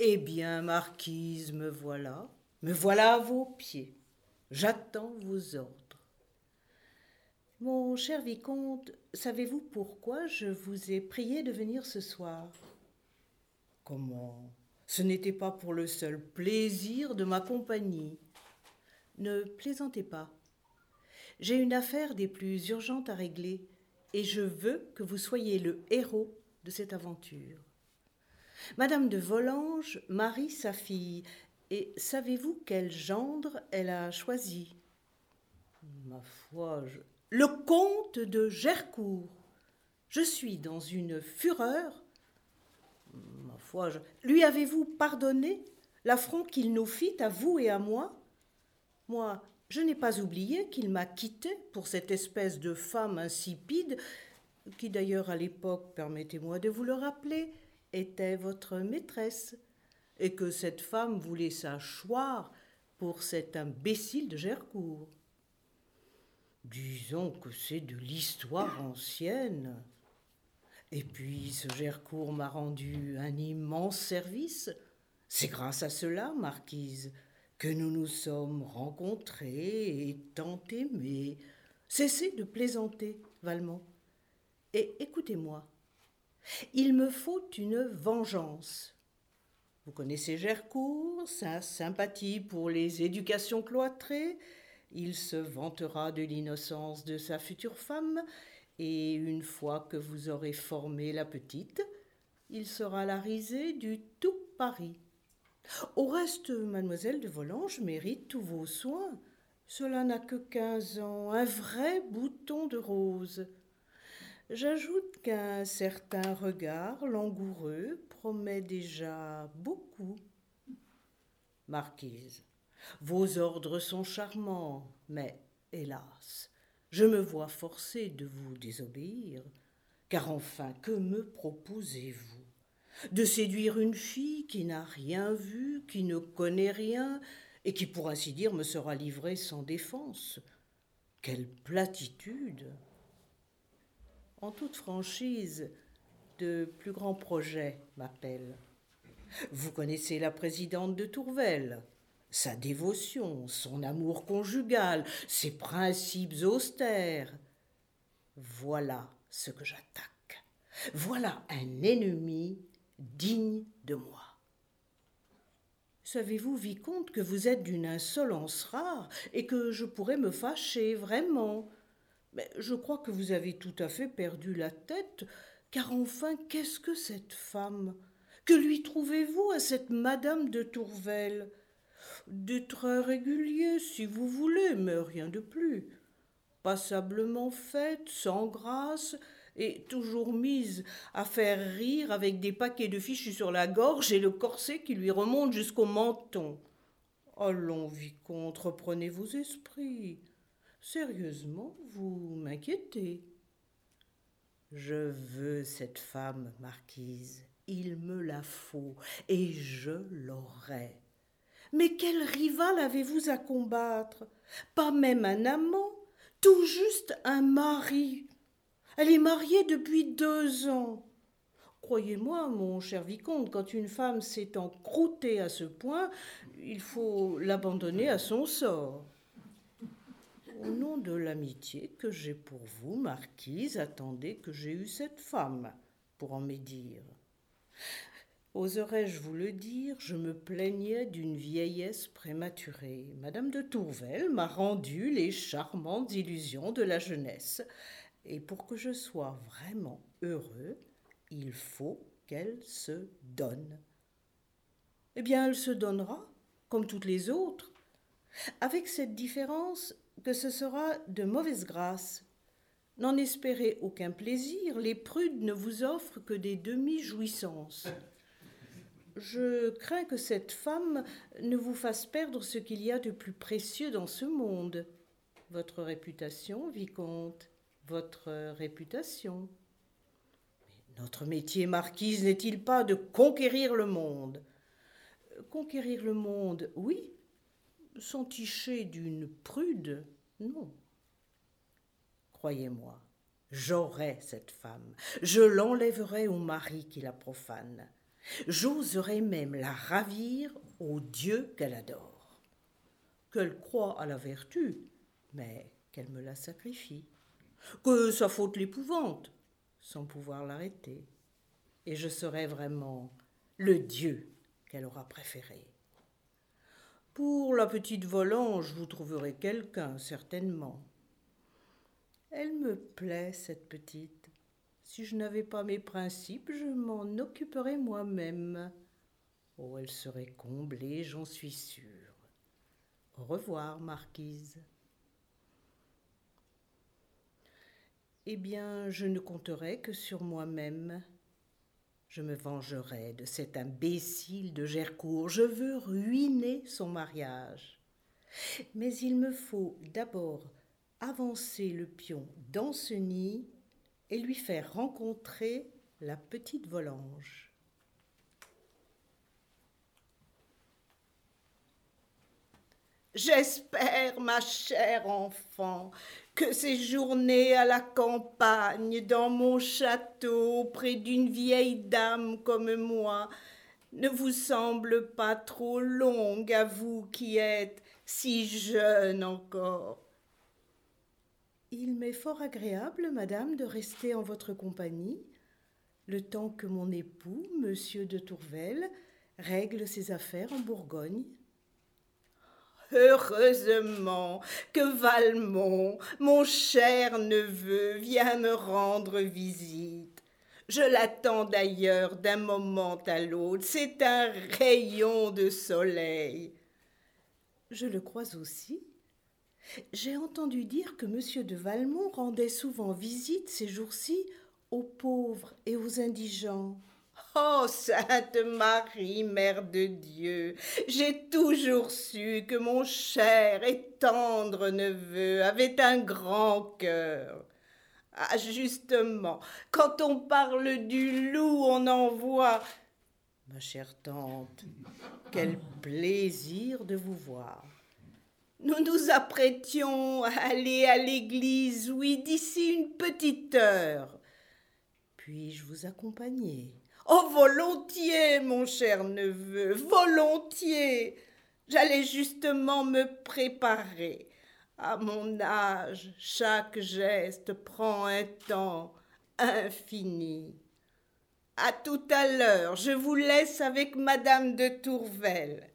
Eh bien, marquise, me voilà, me voilà à vos pieds. J'attends vos ordres. Mon cher vicomte, savez-vous pourquoi je vous ai prié de venir ce soir? Comment? Ce n'était pas pour le seul plaisir de ma compagnie. Ne plaisantez pas. J'ai une affaire des plus urgentes à régler, et je veux que vous soyez le héros de cette aventure. Madame de Volanges marie sa fille, et savez-vous quel gendre elle a choisi? Ma foi, je... le comte de Gercourt. Je suis dans une fureur. Ma foi, je... lui avez-vous pardonné l'affront qu'il nous fit à vous et à moi? Moi, je n'ai pas oublié qu'il m'a quitté pour cette espèce de femme insipide, qui d'ailleurs à l'époque, permettez-moi de vous le rappeler, était votre maîtresse, et que cette femme voulait sa choir pour cet imbécile de Gercourt. Disons que c'est de l'histoire ancienne. Et puis ce Gercourt m'a rendu un immense service. C'est grâce à cela, marquise, que nous nous sommes rencontrés et tant aimés. Cessez de plaisanter, Valmont. Et écoutez-moi. Il me faut une vengeance. Vous connaissez Gercourt, sa sympathie pour les éducations cloîtrées. Il se vantera de l'innocence de sa future femme, et une fois que vous aurez formé la petite, il sera la risée du tout Paris. Au reste, mademoiselle de Volanges mérite tous vos soins. Cela n'a que quinze ans, un vrai bouton de rose. J'ajoute qu'un certain regard langoureux promet déjà beaucoup. Marquise, vos ordres sont charmants, mais, hélas, je me vois forcée de vous désobéir, car enfin, que me proposez-vous? De séduire une fille qui n'a rien vu, qui ne connaît rien, et qui, pour ainsi dire, me sera livrée sans défense. Quelle platitude en toute franchise, de plus grands projets m'appellent. Vous connaissez la présidente de Tourvel, sa dévotion, son amour conjugal, ses principes austères. Voilà ce que j'attaque. Voilà un ennemi digne de moi. Savez-vous, vicomte, que vous êtes d'une insolence rare et que je pourrais me fâcher vraiment? Je crois que vous avez tout à fait perdu la tête, car enfin, qu'est-ce que cette femme? Que lui trouvez-vous à cette Madame de Tourvel? Des traits réguliers, si vous voulez, mais rien de plus. Passablement faite, sans grâce, et toujours mise à faire rire avec des paquets de fichus sur la gorge et le corset qui lui remonte jusqu'au menton. Allons, vicomte, reprenez vos esprits. Sérieusement, vous m'inquiétez. Je veux cette femme, marquise. Il me la faut, et je l'aurai. Mais quel rival avez-vous à combattre? Pas même un amant, tout juste un mari. Elle est mariée depuis deux ans. Croyez-moi, mon cher vicomte, quand une femme s'est encroûtée à ce point, il faut l'abandonner à son sort. Au nom de l'amitié que j'ai pour vous, marquise, attendez que j'ai eu cette femme pour en médire. Oserais-je vous le dire, je me plaignais d'une vieillesse prématurée. Madame de Tourvel m'a rendu les charmantes illusions de la jeunesse. Et pour que je sois vraiment heureux, il faut qu'elle se donne. Eh bien, elle se donnera, comme toutes les autres, avec cette différence ce sera de mauvaise grâce. N'en espérez aucun plaisir, les prudes ne vous offrent que des demi-jouissances. Je crains que cette femme ne vous fasse perdre ce qu'il y a de plus précieux dans ce monde. Votre réputation, vicomte, votre réputation. Mais notre métier, marquise, n'est-il pas de conquérir le monde? Conquérir le monde, oui, s'enticher d'une prude, non. Croyez-moi, j'aurai cette femme, je l'enlèverai au mari qui la profane. J'oserais même la ravir au Dieu qu'elle adore. Qu'elle croit à la vertu, mais qu'elle me la sacrifie. Que sa faute l'épouvante, sans pouvoir l'arrêter. Et je serais vraiment le Dieu qu'elle aura préféré. Pour la petite Volange, vous trouverez quelqu'un, certainement. Elle me plaît, cette petite. Si je n'avais pas mes principes, je m'en occuperais moi-même. Oh, elle serait comblée, j'en suis sûre. Au revoir, marquise. Eh bien, je ne compterai que sur moi-même. Je me vengerai de cet imbécile de Gercourt. Je veux ruiner son mariage. Mais il me faut d'abord avancer le pion dans ce nid et lui faire rencontrer la petite volange. J'espère, ma chère enfant, que ces journées à la campagne, dans mon château, près d'une vieille dame comme moi, ne vous semblent pas trop longues à vous qui êtes si jeune encore. Il m'est fort agréable, madame, de rester en votre compagnie, le temps que mon époux, monsieur de Tourvel, règle ses affaires en Bourgogne. Heureusement que Valmont, mon cher neveu, vient me rendre visite. Je l'attends d'ailleurs d'un moment à l'autre. C'est un rayon de soleil. Je le crois aussi. J'ai entendu dire que M. de Valmont rendait souvent visite ces jours-ci aux pauvres et aux indigents. Oh, Sainte Marie, Mère de Dieu, j'ai toujours su que mon cher et tendre neveu avait un grand cœur. Ah, justement, quand on parle du loup, on en voit. Ma chère tante, quel plaisir de vous voir. Nous nous apprêtions à aller à l'église, oui, d'ici une petite heure. Puis-je vous accompagner? Oh, volontiers, mon cher neveu, volontiers. J'allais justement me préparer. À mon âge, chaque geste prend un temps infini. À tout à l'heure, je vous laisse avec madame de Tourvel.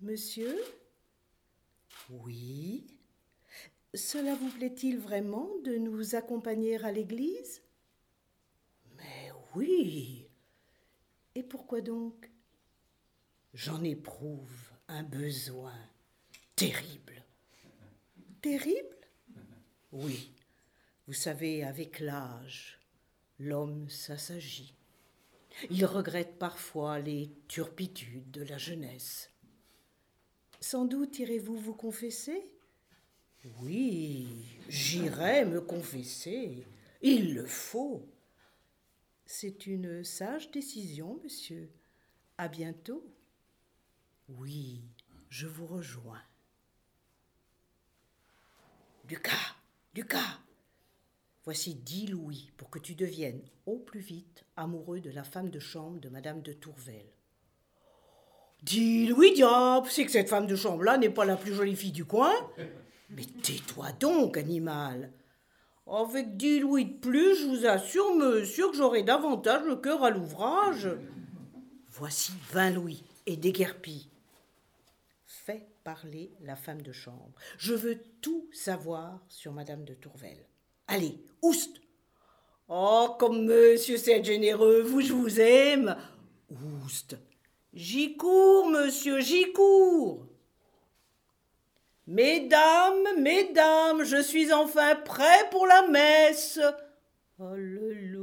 Monsieur? Oui? Cela vous plaît-il vraiment de nous accompagner à l'église? Oui. Et pourquoi donc? J'en éprouve un besoin terrible. Terrible? Oui. Vous savez, avec l'âge, l'homme s'assagit. Il regrette parfois les turpitudes de la jeunesse. Sans doute irez-vous vous confesser? Oui, j'irai me confesser. Il le faut. C'est une sage décision, monsieur. À bientôt. Oui, je vous rejoins. Lucas, Lucas, voici dix louis pour que tu deviennes au plus vite amoureux de la femme de chambre de madame de Tourvel. Dix louis, diable, c'est que cette femme de chambre-là n'est pas la plus jolie fille du coin. Mais tais-toi donc, animal. Avec dix louis de plus, je vous assure, monsieur, que j'aurai davantage le cœur à l'ouvrage. Voici vingt louis et déguerpis. Fais parler la femme de chambre. Je veux tout savoir sur madame de Tourvel. Allez, oust Oh, comme monsieur c'est généreux, vous, je vous aime. Oust J'y cours, monsieur, j'y cours. Mesdames, mesdames, je suis enfin prêt pour la messe. Alléluia.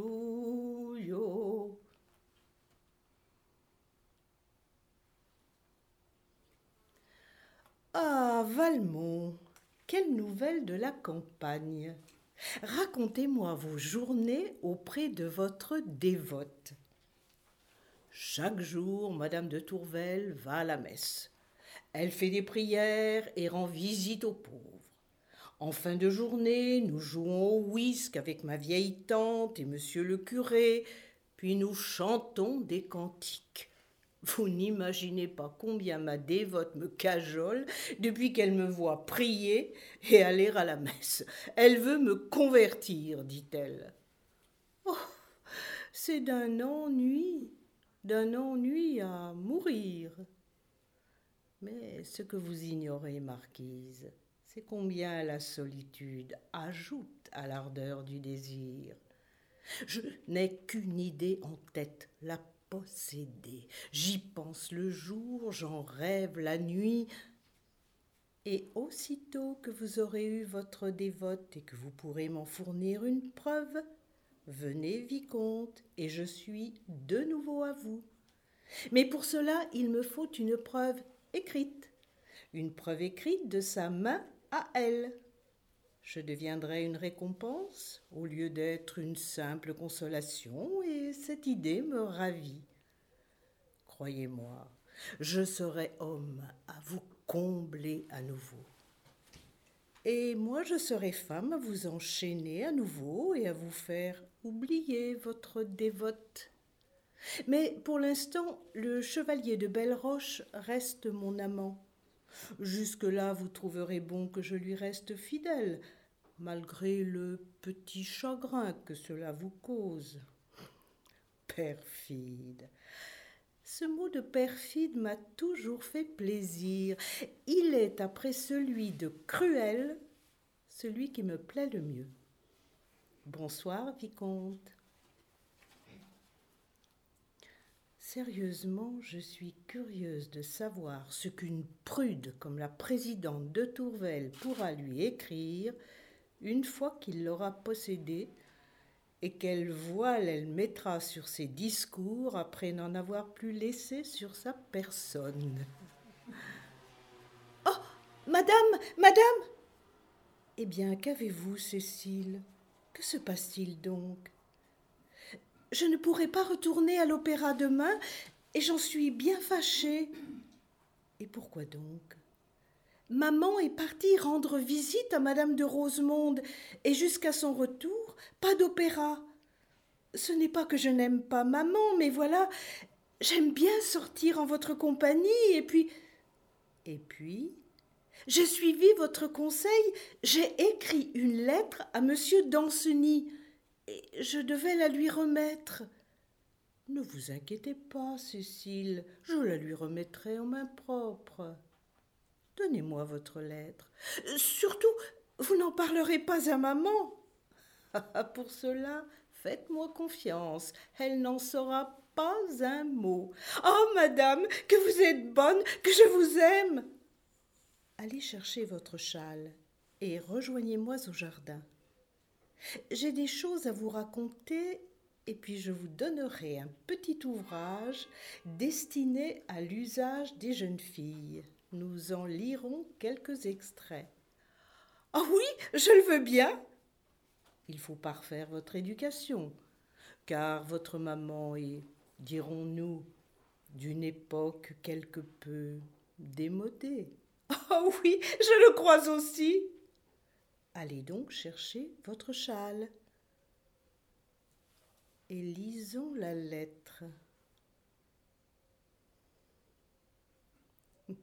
Ah, Valmont, quelle nouvelle de la campagne. Racontez-moi vos journées auprès de votre dévote. Chaque jour, Madame de Tourvel va à la messe. Elle fait des prières et rend visite aux pauvres. En fin de journée, nous jouons au whisk avec ma vieille tante et monsieur le curé. puis nous chantons des cantiques. Vous n'imaginez pas combien ma dévote me cajole depuis qu'elle me voit prier et aller à la messe. Elle veut me convertir, dit-elle. Oh, c'est d'un ennui, d'un ennui à mourir. Mais ce que vous ignorez, marquise, c'est combien la solitude ajoute à l'ardeur du désir. Je n'ai qu'une idée en tête, la posséder. J'y pense le jour, j'en rêve la nuit. Et aussitôt que vous aurez eu votre dévote et que vous pourrez m'en fournir une preuve, venez, vicomte, et je suis de nouveau à vous. Mais pour cela, il me faut une preuve écrite, une preuve écrite de sa main à elle. Je deviendrai une récompense au lieu d'être une simple consolation, et cette idée me ravit. Croyez-moi, je serai homme à vous combler à nouveau. Et moi je serai femme à vous enchaîner à nouveau et à vous faire oublier votre dévote. Mais pour l'instant, le chevalier de Belle-Roche reste mon amant. Jusque-là, vous trouverez bon que je lui reste fidèle, malgré le petit chagrin que cela vous cause. Perfide. Ce mot de perfide m'a toujours fait plaisir. Il est, après celui de cruel, celui qui me plaît le mieux. Bonsoir, vicomte. Sérieusement, je suis curieuse de savoir ce qu'une prude comme la présidente de Tourvel pourra lui écrire une fois qu'il l'aura possédée et quelle voile elle mettra sur ses discours après n'en avoir plus laissé sur sa personne. Oh Madame Madame! Eh bien, qu'avez-vous, Cécile? Que se passe-t-il donc? Je ne pourrai pas retourner à l'opéra demain et j'en suis bien fâchée. Et pourquoi donc? Maman est partie rendre visite à Madame de Rosemonde et jusqu'à son retour, pas d'opéra. Ce n'est pas que je n'aime pas maman, mais voilà, j'aime bien sortir en votre compagnie et puis. Et puis J'ai suivi votre conseil, j'ai écrit une lettre à monsieur Danceny je devais la lui remettre. Ne vous inquiétez pas, Cécile, je la lui remettrai en main propre. Donnez-moi votre lettre. Surtout, vous n'en parlerez pas à maman. Pour cela, faites-moi confiance, elle n'en saura pas un mot. Oh, madame, que vous êtes bonne, que je vous aime. Allez chercher votre châle et rejoignez-moi au jardin. J'ai des choses à vous raconter et puis je vous donnerai un petit ouvrage destiné à l'usage des jeunes filles. Nous en lirons quelques extraits. Ah oui, je le veux bien. Il faut parfaire votre éducation, car votre maman est, dirons-nous, d'une époque quelque peu démodée. Ah oui, je le crois aussi. Allez donc chercher votre châle et lisons la lettre.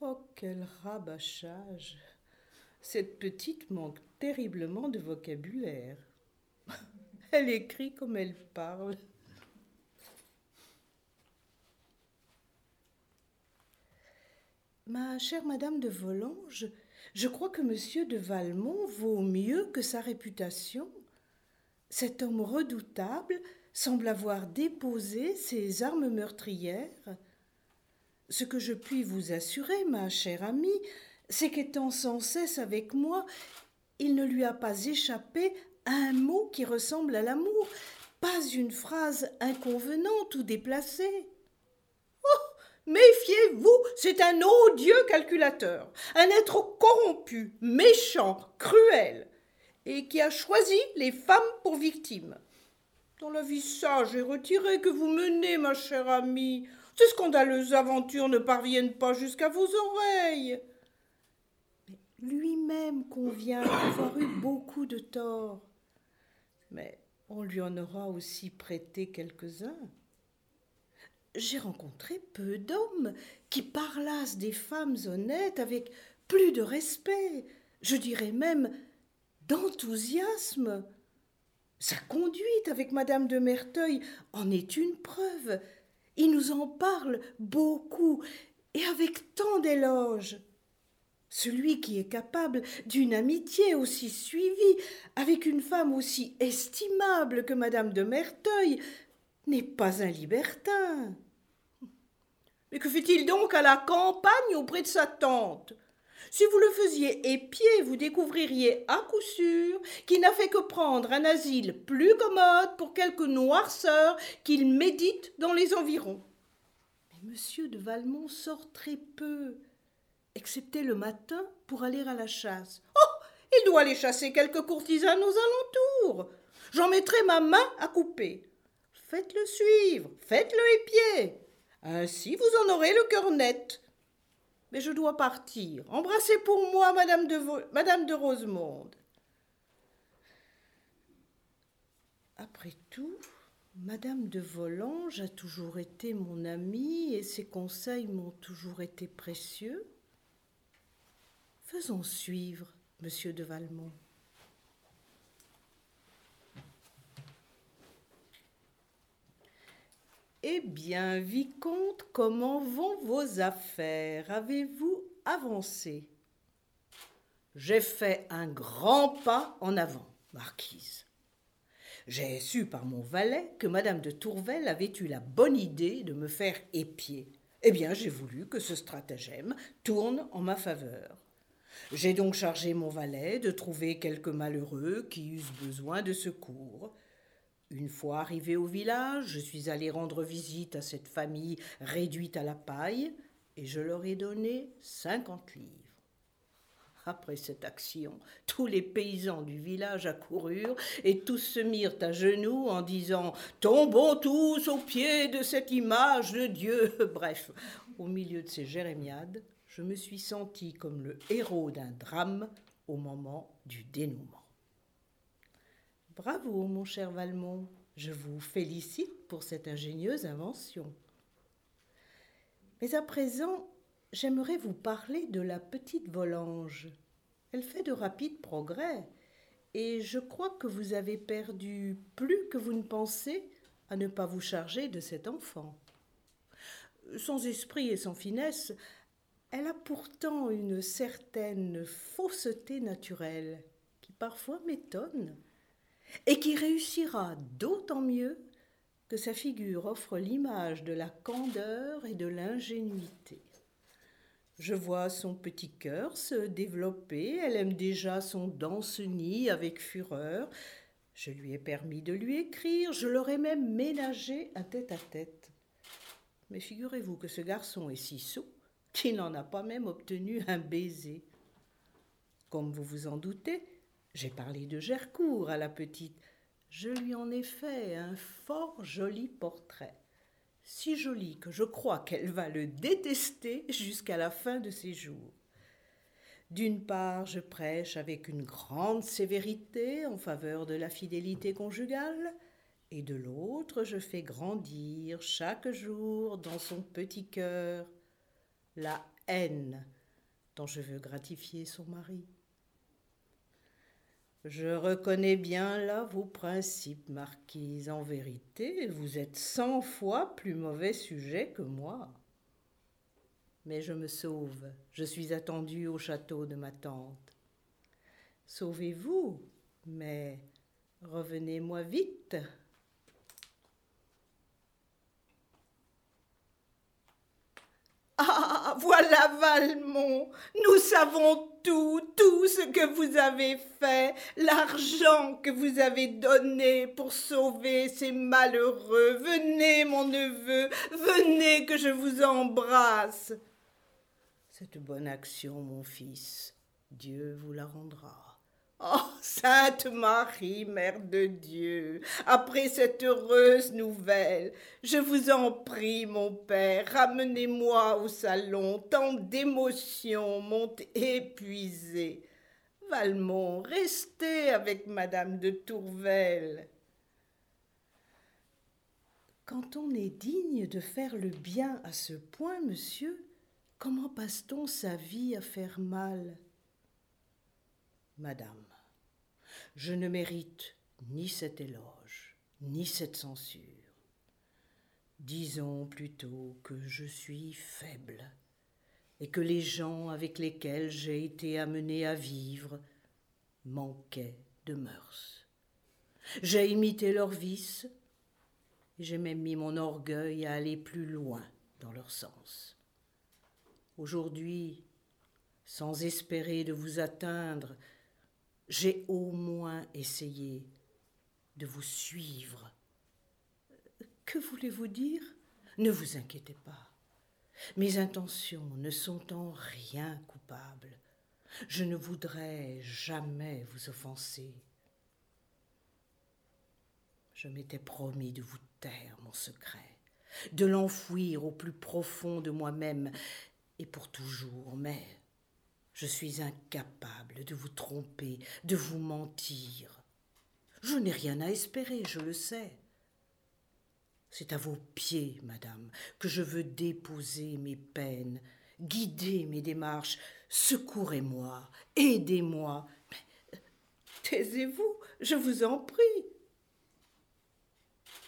oh, quel rabâchage Cette petite manque terriblement de vocabulaire. Elle écrit comme elle parle. Ma chère Madame de Volanges, je crois que monsieur de Valmont vaut mieux que sa réputation. Cet homme redoutable semble avoir déposé ses armes meurtrières. Ce que je puis vous assurer, ma chère amie, c'est qu'étant sans cesse avec moi, il ne lui a pas échappé un mot qui ressemble à l'amour, pas une phrase inconvenante ou déplacée. Méfiez-vous, c'est un odieux calculateur, un être corrompu, méchant, cruel, et qui a choisi les femmes pour victimes. Dans la vie sage et retirée que vous menez, ma chère amie, ces scandaleuses aventures ne parviennent pas jusqu'à vos oreilles. lui-même convient d'avoir eu beaucoup de tort. Mais on lui en aura aussi prêté quelques-uns. J'ai rencontré peu d'hommes qui parlassent des femmes honnêtes avec plus de respect, je dirais même d'enthousiasme. Sa conduite avec madame de Merteuil en est une preuve. Il nous en parle beaucoup et avec tant d'éloges. Celui qui est capable d'une amitié aussi suivie avec une femme aussi estimable que madame de Merteuil n'est pas un libertin. Mais que fait-il donc à la campagne auprès de sa tante? Si vous le faisiez épier, vous découvririez à coup sûr qu'il n'a fait que prendre un asile plus commode pour quelques noirceurs qu'il médite dans les environs. Mais monsieur de Valmont sort très peu, excepté le matin pour aller à la chasse. Oh Il doit aller chasser quelques courtisanes aux alentours. J'en mettrai ma main à couper. Faites-le suivre, faites-le épier. Ainsi vous en aurez le cœur net. Mais je dois partir. Embrassez pour moi Madame de, Rosemonde. Après tout, Madame de Volanges a toujours été mon amie et ses conseils m'ont toujours été précieux. Faisons suivre Monsieur de Valmont. Eh bien, vicomte, comment vont vos affaires? Avez-vous avancé? J'ai fait un grand pas en avant, marquise. J'ai su par mon valet que madame de Tourvel avait eu la bonne idée de me faire épier. Eh bien, j'ai voulu que ce stratagème tourne en ma faveur. J'ai donc chargé mon valet de trouver quelques malheureux qui eussent besoin de secours. Une fois arrivé au village, je suis allé rendre visite à cette famille réduite à la paille, et je leur ai donné cinquante livres. Après cette action, tous les paysans du village accoururent et tous se mirent à genoux en disant Tombons tous aux pieds de cette image de Dieu. Bref, au milieu de ces jérémiades, je me suis senti comme le héros d'un drame au moment du dénouement. Bravo, mon cher Valmont. Je vous félicite pour cette ingénieuse invention. Mais à présent, j'aimerais vous parler de la petite Volange. Elle fait de rapides progrès, et je crois que vous avez perdu plus que vous ne pensez à ne pas vous charger de cet enfant. Sans esprit et sans finesse, elle a pourtant une certaine fausseté naturelle qui parfois m'étonne et qui réussira d'autant mieux que sa figure offre l'image de la candeur et de l'ingénuité. Je vois son petit cœur se développer, elle aime déjà son danceny avec fureur. Je lui ai permis de lui écrire, je l'aurais même ménagé un tête-à-tête. Mais figurez-vous que ce garçon est si sot qu'il n'en a pas même obtenu un baiser. Comme vous vous en doutez, j'ai parlé de Gercourt à la petite. Je lui en ai fait un fort joli portrait. Si joli que je crois qu'elle va le détester jusqu'à la fin de ses jours. D'une part, je prêche avec une grande sévérité en faveur de la fidélité conjugale, et de l'autre, je fais grandir chaque jour dans son petit cœur la haine dont je veux gratifier son mari. Je reconnais bien là vos principes, marquise. En vérité, vous êtes cent fois plus mauvais sujet que moi. Mais je me sauve. Je suis attendu au château de ma tante. Sauvez-vous, mais revenez-moi vite. Ah, voilà Valmont. Nous savons tout, tout ce que vous avez fait, l'argent que vous avez donné pour sauver ces malheureux. Venez, mon neveu, venez que je vous embrasse. Cette bonne action, mon fils, Dieu vous la rendra. Oh, Sainte Marie, Mère de Dieu, après cette heureuse nouvelle, je vous en prie, mon Père, ramenez-moi au salon, tant d'émotions m'ont épuisé. Valmont, restez avec Madame de Tourvel. Quand on est digne de faire le bien à ce point, monsieur, comment passe-t-on sa vie à faire mal? Madame, je ne mérite ni cet éloge, ni cette censure. Disons plutôt que je suis faible, et que les gens avec lesquels j'ai été amené à vivre manquaient de mœurs. J'ai imité leurs vices, et j'ai même mis mon orgueil à aller plus loin dans leur sens. Aujourd'hui, sans espérer de vous atteindre, j'ai au moins essayé de vous suivre. Que voulez-vous dire? Ne vous inquiétez pas. Mes intentions ne sont en rien coupables. Je ne voudrais jamais vous offenser. Je m'étais promis de vous taire mon secret, de l'enfouir au plus profond de moi-même, et pour toujours, mais je suis incapable de vous tromper, de vous mentir. Je n'ai rien à espérer, je le sais. C'est à vos pieds, madame, que je veux déposer mes peines, guider mes démarches. Secourez-moi, aidez-moi. Taisez-vous, je vous en prie.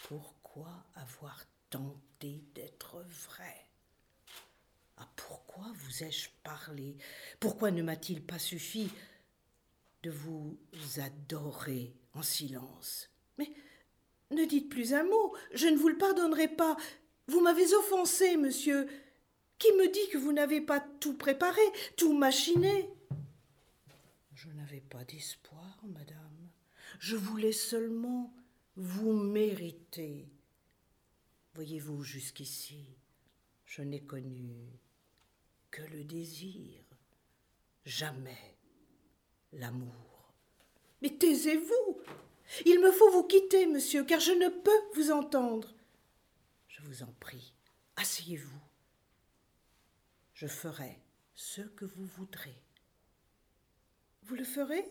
Pourquoi avoir tenté d'être vrai? Pourquoi vous ai-je parlé? Pourquoi ne m'a-t-il pas suffi de vous adorer en silence? Mais ne dites plus un mot, je ne vous le pardonnerai pas. Vous m'avez offensé, monsieur. Qui me dit que vous n'avez pas tout préparé, tout machiné? Je n'avais pas d'espoir, madame. Je voulais seulement vous mériter. Voyez-vous, jusqu'ici, je n'ai connu que le désir, jamais l'amour. Mais taisez-vous il me faut vous quitter, monsieur, car je ne peux vous entendre. Je vous en prie, asseyez-vous. Je ferai ce que vous voudrez. Vous le ferez?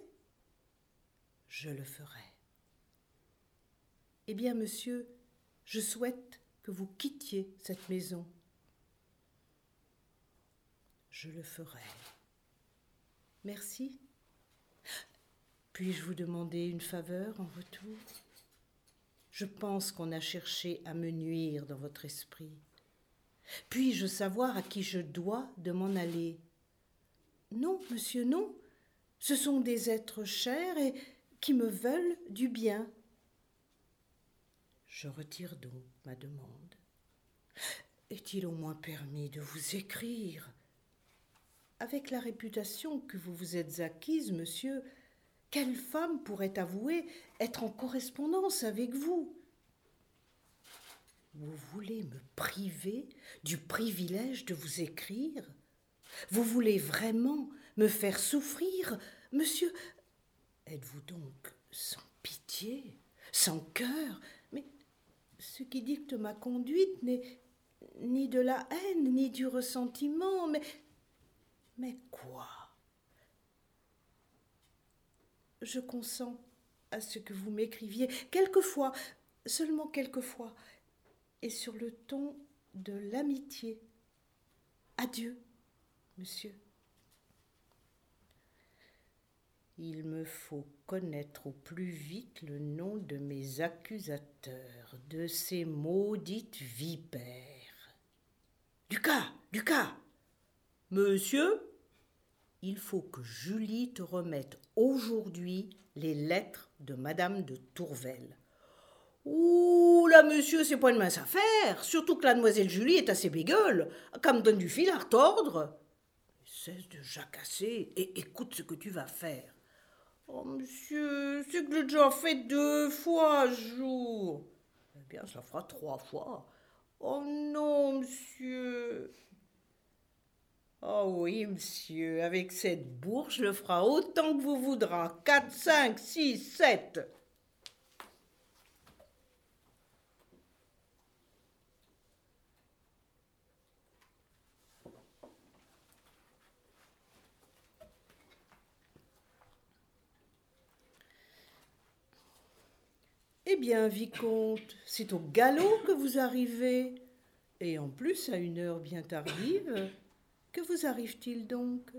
Je le ferai. Eh bien, monsieur, je souhaite que vous quittiez cette maison. Je le ferai. Merci. Puis-je vous demander une faveur en retour? Je pense qu'on a cherché à me nuire dans votre esprit. Puis-je savoir à qui je dois de m'en aller? Non, monsieur, non. Ce sont des êtres chers et qui me veulent du bien. Je retire donc ma demande. Est-il au moins permis de vous écrire? Avec la réputation que vous vous êtes acquise, monsieur, quelle femme pourrait avouer être en correspondance avec vous? Vous voulez me priver du privilège de vous écrire? Vous voulez vraiment me faire souffrir? Monsieur, êtes-vous donc sans pitié, sans cœur? Mais ce qui dicte ma conduite n'est ni de la haine, ni du ressentiment, mais... Mais quoi? Je consens à ce que vous m'écriviez, quelquefois, seulement quelquefois, et sur le ton de l'amitié. Adieu, monsieur. Il me faut connaître au plus vite le nom de mes accusateurs, de ces maudites vipères. Lucas, Lucas Monsieur? Il faut que Julie te remette aujourd'hui les lettres de Madame de Tourvel. Ouh là, monsieur, c'est pas une mince affaire, surtout que la demoiselle Julie est assez bégueule, qu'elle me donne du fil à retordre. Cesse de jacasser et écoute ce que tu vas faire. Oh, monsieur, c'est que j'ai déjà fait deux fois jour. Eh bien, ça fera trois fois. Oh non, monsieur. Oh oui, monsieur, avec cette bourge, le fera autant que vous voudra. Quatre, cinq, six, sept. Eh bien, vicomte, c'est au galop que vous arrivez. Et en plus à une heure bien tardive. Que vous arrive-t-il donc?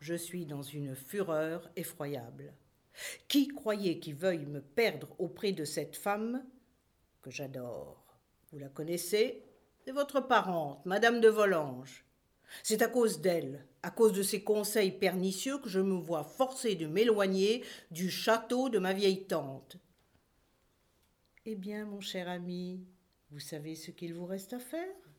Je suis dans une fureur effroyable. Qui croyait qu'il veuille me perdre auprès de cette femme? Que j'adore Vous la connaissez? C'est votre parente, Madame de Volanges. C'est à cause d'elle, à cause de ses conseils pernicieux, que je me vois forcé de m'éloigner du château de ma vieille tante. Eh bien, mon cher ami, vous savez ce qu'il vous reste à faire?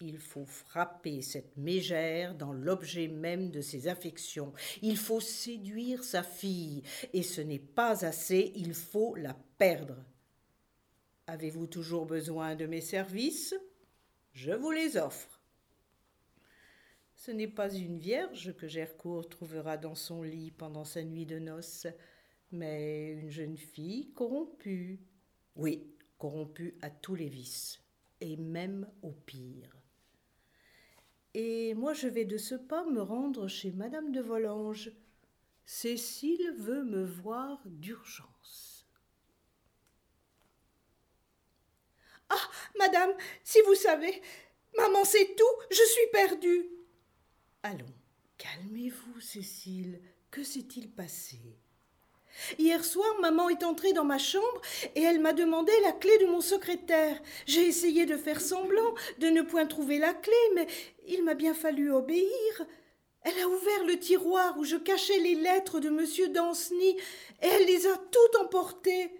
Il faut frapper cette mégère dans l'objet même de ses affections. Il faut séduire sa fille, et ce n'est pas assez, il faut la perdre. Avez-vous toujours besoin de mes services? Je vous les offre. Ce n'est pas une vierge que Gercourt trouvera dans son lit pendant sa nuit de noces, mais une jeune fille corrompue. Oui, corrompue à tous les vices, et même au pire. Et moi je vais de ce pas me rendre chez madame de Volanges. Cécile veut me voir d'urgence. Ah. Madame, si vous savez. Maman sait tout, je suis perdue. Allons, calmez-vous, Cécile. Que s'est-il passé? Hier soir, maman est entrée dans ma chambre et elle m'a demandé la clé de mon secrétaire. J'ai essayé de faire semblant de ne point trouver la clé, mais il m'a bien fallu obéir. Elle a ouvert le tiroir où je cachais les lettres de monsieur Danceny et elle les a toutes emportées.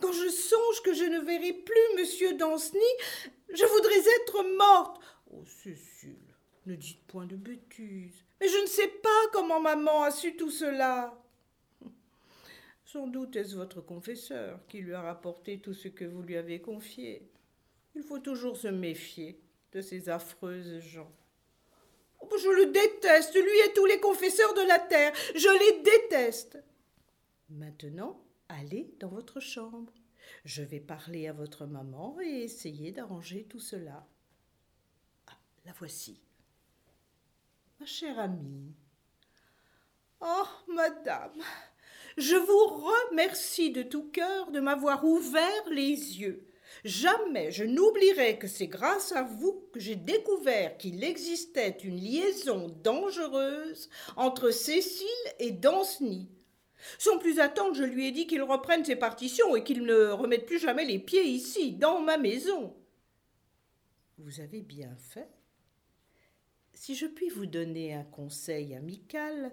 Quand je songe que je ne verrai plus monsieur Danceny, je voudrais être morte. Oh, Cécile, ne dites point de bêtises. Mais je ne sais pas comment maman a su tout cela. Sans doute est-ce votre confesseur qui lui a rapporté tout ce que vous lui avez confié. Il faut toujours se méfier ces affreuses gens. Oh, je le déteste, lui et tous les confesseurs de la terre. Je les déteste. Maintenant, allez dans votre chambre. Je vais parler à votre maman et essayer d'arranger tout cela. Ah, la voici. Ma chère amie. Oh, madame, je vous remercie de tout cœur de m'avoir ouvert les yeux. Jamais je n'oublierai que c'est grâce à vous que j'ai découvert qu'il existait une liaison dangereuse entre Cécile et Danceny. Sans plus attendre, je lui ai dit qu'il reprenne ses partitions et qu'il ne remette plus jamais les pieds ici, dans ma maison. Vous avez bien fait. Si je puis vous donner un conseil amical,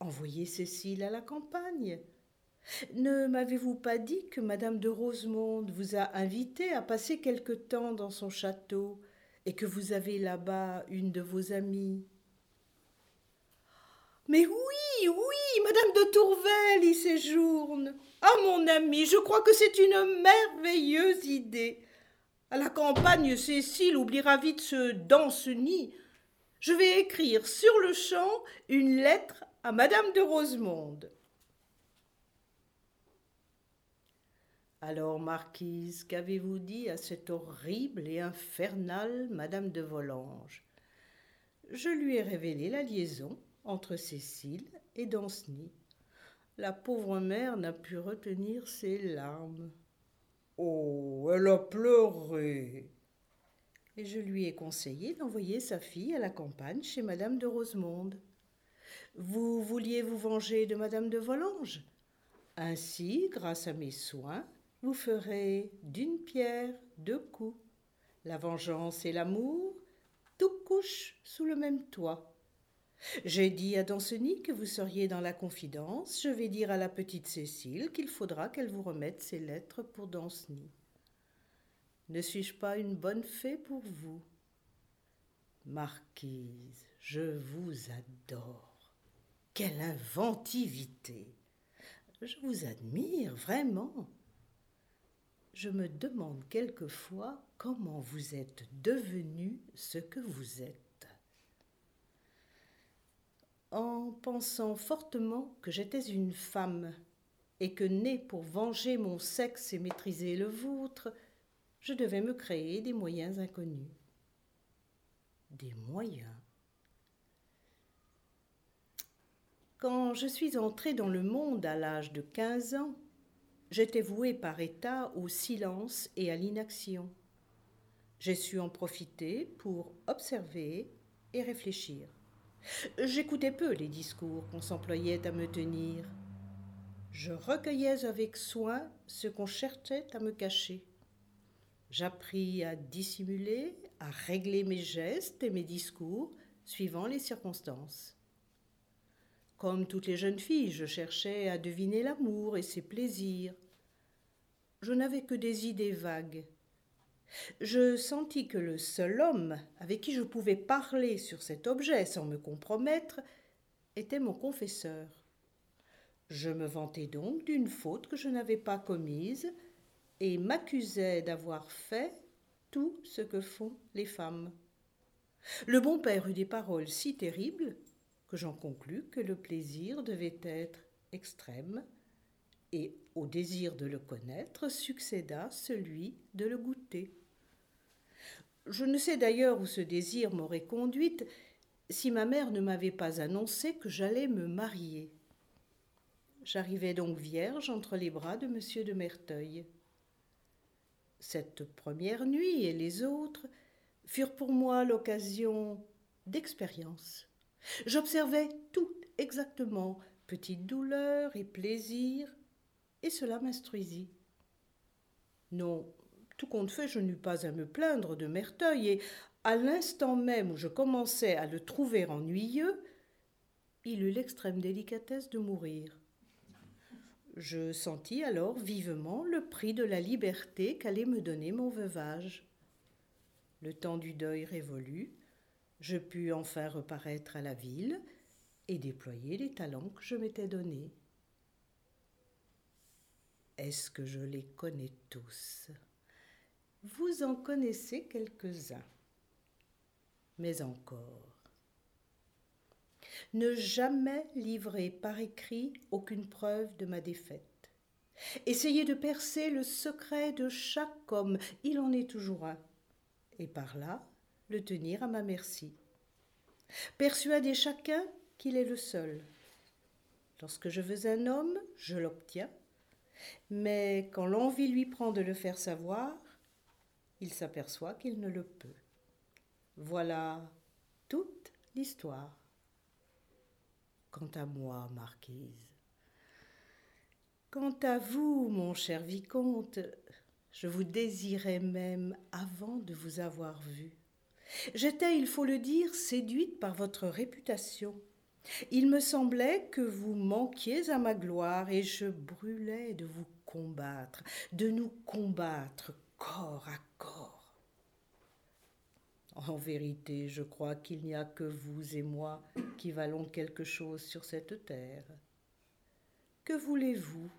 Envoyez Cécile à la campagne. Ne m'avez-vous pas dit que madame de Rosemonde vous a invité à passer quelque temps dans son château et que vous avez là-bas une de vos amies? Mais oui, oui, madame de Tourvel y séjourne. Ah, mon ami, je crois que c'est une merveilleuse idée. À la campagne, Cécile oubliera vite ce danceny. Je vais écrire sur le champ une lettre à Madame de Rosemonde. Alors, marquise, qu'avez-vous dit à cette horrible et infernale Madame de Volanges? Je lui ai révélé la liaison entre Cécile et Danceny. La pauvre mère n'a pu retenir ses larmes. Oh, elle a pleuré. Et je lui ai conseillé d'envoyer sa fille à la campagne chez Madame de Rosemonde. Vous vouliez vous venger de madame de Volanges? Ainsi, grâce à mes soins, vous ferez d'une pierre deux coups. La vengeance et l'amour, tout couche sous le même toit. J'ai dit à Danceny que vous seriez dans la confidence. Je vais dire à la petite Cécile qu'il faudra qu'elle vous remette ses lettres pour Danceny. Ne suis-je pas une bonne fée pour vous? Marquise, je vous adore. Quelle inventivité. Je vous admire vraiment. Je me demande quelquefois comment vous êtes devenu ce que vous êtes. En pensant fortement que j'étais une femme et que née pour venger mon sexe et maîtriser le vôtre, je devais me créer des moyens inconnus. Des moyens Quand je suis entrée dans le monde à l'âge de quinze ans, j'étais vouée par état au silence et à l'inaction. J'ai su en profiter pour observer et réfléchir. J'écoutais peu les discours qu'on s'employait à me tenir. Je recueillais avec soin ce qu'on cherchait à me cacher. J'appris à dissimuler, à régler mes gestes et mes discours suivant les circonstances. Comme toutes les jeunes filles, je cherchais à deviner l'amour et ses plaisirs. Je n'avais que des idées vagues. Je sentis que le seul homme avec qui je pouvais parler sur cet objet sans me compromettre était mon confesseur. Je me vantais donc d'une faute que je n'avais pas commise et m'accusais d'avoir fait tout ce que font les femmes. Le bon père eut des paroles si terribles que j'en conclus que le plaisir devait être extrême, et au désir de le connaître succéda celui de le goûter. Je ne sais d'ailleurs où ce désir m'aurait conduite si ma mère ne m'avait pas annoncé que j'allais me marier. J'arrivais donc vierge entre les bras de M. de Merteuil. Cette première nuit et les autres furent pour moi l'occasion d'expérience. J'observais tout exactement, petites douleurs et plaisirs, et cela m'instruisit. Non, tout compte fait, je n'eus pas à me plaindre de Merteuil, et à l'instant même où je commençais à le trouver ennuyeux, il eut l'extrême délicatesse de mourir. Je sentis alors vivement le prix de la liberté qu'allait me donner mon veuvage. Le temps du deuil révolu, je pus enfin reparaître à la ville et déployer les talents que je m'étais donnés. Est-ce que je les connais tous? Vous en connaissez quelques-uns. Mais encore. Ne jamais livrer par écrit aucune preuve de ma défaite. Essayez de percer le secret de chaque homme, il en est toujours un, et par là le tenir à ma merci. Persuadez chacun qu'il est le seul. Lorsque je veux un homme, je l'obtiens, mais quand l'envie lui prend de le faire savoir, il s'aperçoit qu'il ne le peut. Voilà toute l'histoire. Quant à moi, marquise. Quant à vous, mon cher vicomte, je vous désirais même avant de vous avoir vu. J'étais, il faut le dire, séduite par votre réputation. Il me semblait que vous manquiez à ma gloire et je brûlais de vous combattre, de nous combattre corps à corps. En vérité, je crois qu'il n'y a que vous et moi qui valons quelque chose sur cette terre. Que voulez-vous?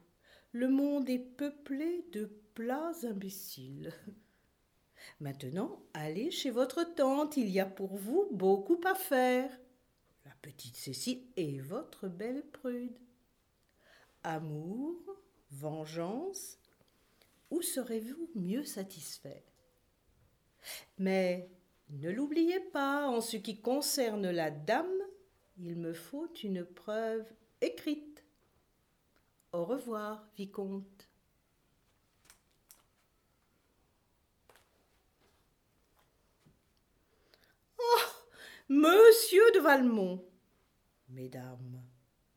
Le monde est peuplé de plats imbéciles. Maintenant, allez chez votre tante, il y a pour vous beaucoup à faire. La petite Cécile est votre belle prude. Amour, vengeance, où serez-vous mieux satisfait? Mais ne l'oubliez pas, en ce qui concerne la dame, il me faut une preuve écrite. Au revoir, vicomte. Oh Monsieur de Valmont Mesdames,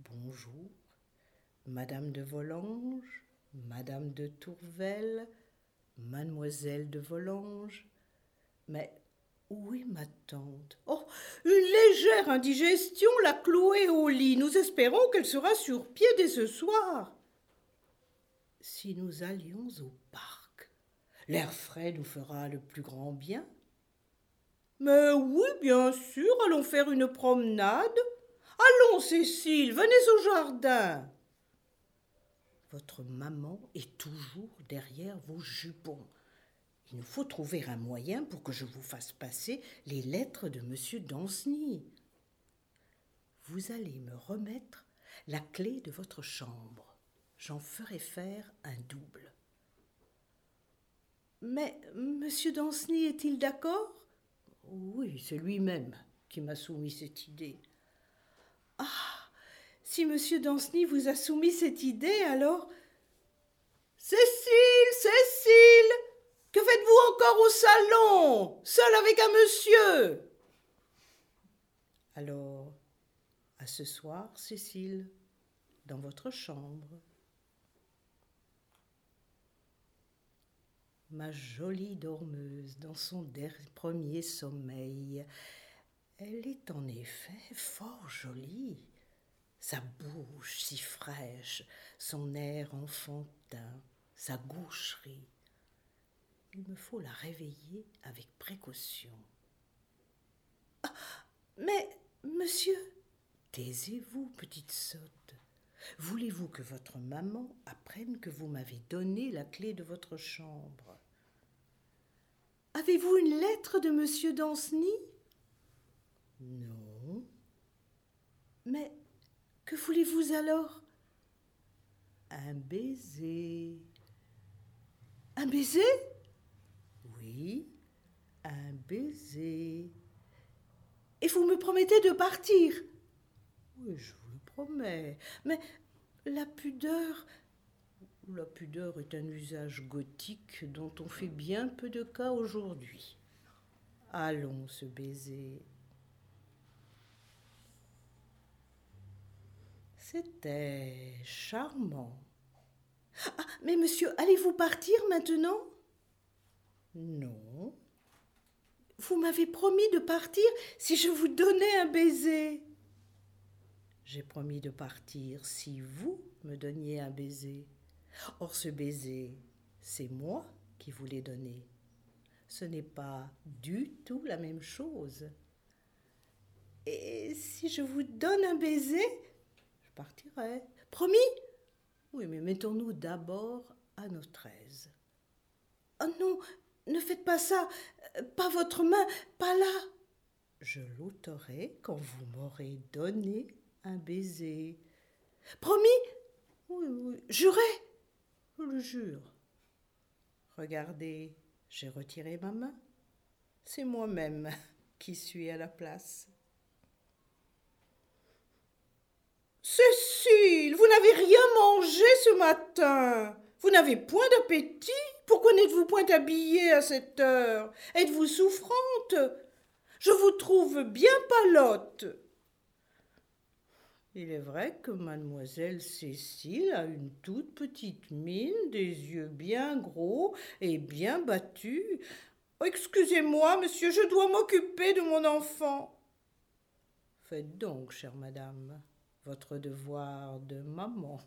bonjour. Madame de Volanges, Madame de Tourvel, Mademoiselle de Volanges. Mais où est ma tante? Oh, une légère indigestion l'a clouée au lit. Nous espérons qu'elle sera sur pied dès ce soir. Si nous allions au parc, l'air frais nous fera le plus grand bien. Mais oui, bien sûr, allons faire une promenade. Allons, Cécile, venez au jardin. Votre maman est toujours derrière vos jupons. Il nous faut trouver un moyen pour que je vous fasse passer les lettres de monsieur Danceny. Vous allez me remettre la clé de votre chambre. J'en ferai faire un double. Mais monsieur Danceny est-il d'accord? Oui, c'est lui-même qui m'a soumis cette idée. Ah si M. Danceny vous a soumis cette idée, alors Cécile, Cécile, que faites-vous encore au salon, seul avec un monsieur? Alors, à ce soir, Cécile, dans votre chambre. Ma jolie dormeuse dans son premier sommeil. Elle est en effet fort jolie. Sa bouche si fraîche, son air enfantin, sa gaucherie. Il me faut la réveiller avec précaution. Ah, mais, monsieur, taisez-vous, petite sotte. Voulez-vous que votre maman apprenne que vous m'avez donné la clé de votre chambre? Avez-vous une lettre de monsieur Danceny? Non. Mais que voulez-vous alors? Un baiser. Un baiser? Oui, un baiser. Et vous me promettez de partir? Oui, je vous le promets. Mais la pudeur. La pudeur est un usage gothique dont on fait bien peu de cas aujourd'hui. Allons se baiser. C'était charmant. Ah, mais monsieur, allez-vous partir maintenant? Non. Vous m'avez promis de partir si je vous donnais un baiser. J'ai promis de partir si vous me donniez un baiser. Or ce baiser, c'est moi qui vous l'ai donné. Ce n'est pas du tout la même chose. Et si je vous donne un baiser, je partirai. Promis? Oui, mais mettons-nous d'abord à notre aise. Oh non, ne faites pas ça. Pas votre main, pas là. Je l'ôterai quand vous m'aurez donné un baiser. Promis? Oui, oui, jurez Je le jure. Regardez, j'ai retiré ma main. C'est moi-même qui suis à la place. Cécile, vous n'avez rien mangé ce matin. Vous n'avez point d'appétit. Pourquoi n'êtes-vous point habillée à cette heure? Êtes-vous souffrante? Je vous trouve bien palote. Il est vrai que mademoiselle Cécile a une toute petite mine, des yeux bien gros et bien battus. Excusez-moi, monsieur, je dois m'occuper de mon enfant. Faites donc, chère madame, votre devoir de maman.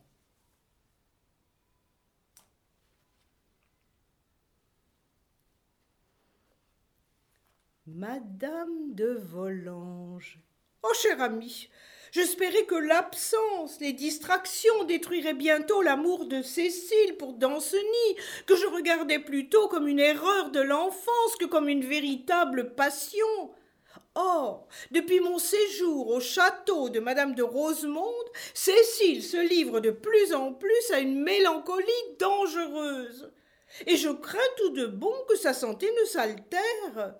Madame de Volanges. Oh, cher ami, J'espérais que l'absence, les distractions détruiraient bientôt l'amour de Cécile pour Danceny, que je regardais plutôt comme une erreur de l'enfance que comme une véritable passion. Or, depuis mon séjour au château de madame de Rosemonde, Cécile se livre de plus en plus à une mélancolie dangereuse. Et je crains tout de bon que sa santé ne s'altère.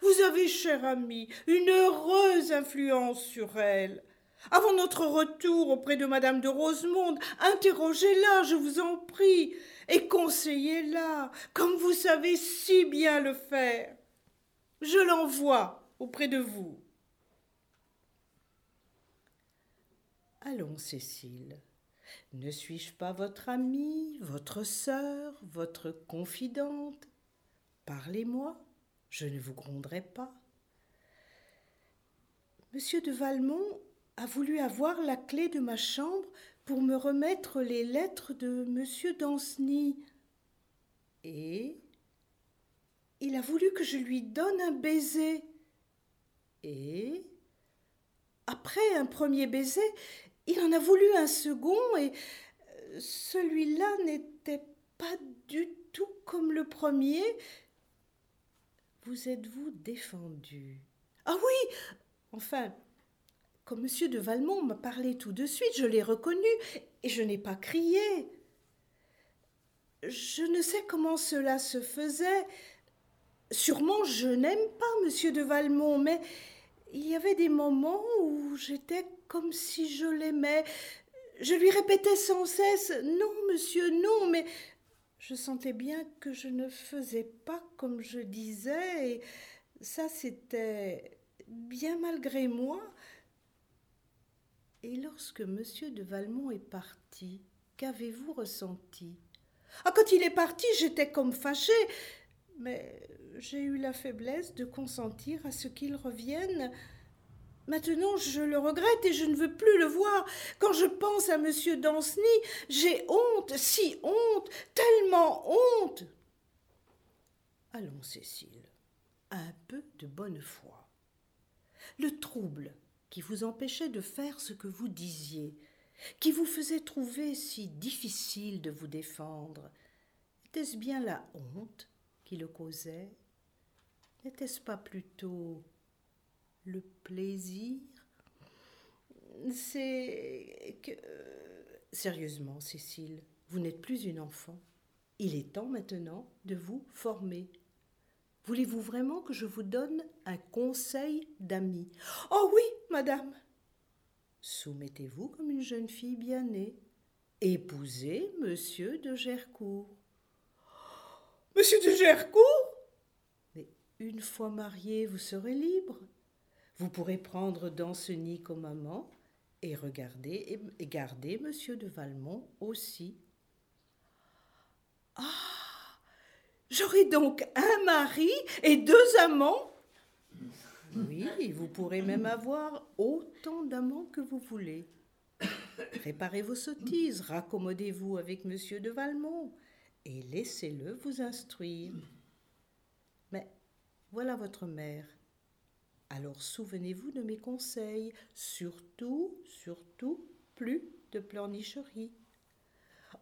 Vous avez, cher ami, une heureuse influence sur elle. Avant notre retour auprès de madame de Rosemonde, interrogez-la, je vous en prie, et conseillez-la, comme vous savez si bien le faire. Je l'envoie auprès de vous. Allons, Cécile. Ne suis-je pas votre amie, votre sœur, votre confidente? Parlez-moi, je ne vous gronderai pas. Monsieur de Valmont a voulu avoir la clé de ma chambre pour me remettre les lettres de monsieur Danceny. Et il a voulu que je lui donne un baiser. Et après un premier baiser, il en a voulu un second et euh, celui-là n'était pas du tout comme le premier. Vous êtes-vous défendu? Ah oui Enfin, comme M. de Valmont m'a parlé tout de suite, je l'ai reconnu et je n'ai pas crié. Je ne sais comment cela se faisait. Sûrement je n'aime pas M. de Valmont, mais il y avait des moments où j'étais comme si je l'aimais. Je lui répétais sans cesse Non, monsieur, non, mais je sentais bien que je ne faisais pas comme je disais, et ça c'était bien malgré moi. Et lorsque monsieur de Valmont est parti, qu'avez-vous ressenti? Ah, quand il est parti, j'étais comme fâchée, mais j'ai eu la faiblesse de consentir à ce qu'il revienne. Maintenant, je le regrette et je ne veux plus le voir. Quand je pense à monsieur Danceny, j'ai honte, si honte, tellement honte. Allons, Cécile, un peu de bonne foi. Le trouble qui vous empêchait de faire ce que vous disiez, qui vous faisait trouver si difficile de vous défendre, était-ce bien la honte qui le causait? N'était-ce pas plutôt le plaisir? C'est que... Sérieusement, Cécile, vous n'êtes plus une enfant. Il est temps maintenant de vous former. Voulez-vous vraiment que je vous donne un conseil d'ami? Oh oui, madame. Soumettez-vous comme une jeune fille bien née. Épousez monsieur de Gercourt. Monsieur de Gercourt? Mais une fois marié, vous serez libre. Vous pourrez prendre Danceny comme amant et regarder et garder monsieur de Valmont aussi. Ah J'aurai donc un mari et deux amants Oui, vous pourrez même avoir autant d'amants que vous voulez. Préparez vos sottises, raccommodez-vous avec monsieur de Valmont et laissez-le vous instruire. Mais voilà votre mère. Alors souvenez-vous de mes conseils, surtout, surtout, plus de pleurnicherie.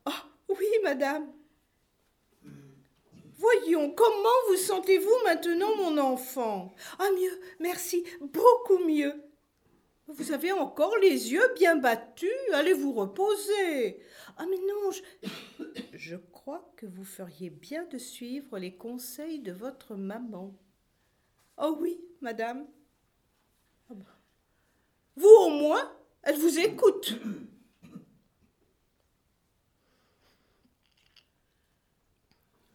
Ah oui, madame. Voyons, comment vous sentez-vous maintenant, mon enfant? Ah mieux, merci, beaucoup mieux. Vous avez encore les yeux bien battus, allez vous reposer. Ah mais non, je, je crois que vous feriez bien de suivre les conseils de votre maman. Oh oui, madame. Ah bah. Vous au moins, elle vous écoute.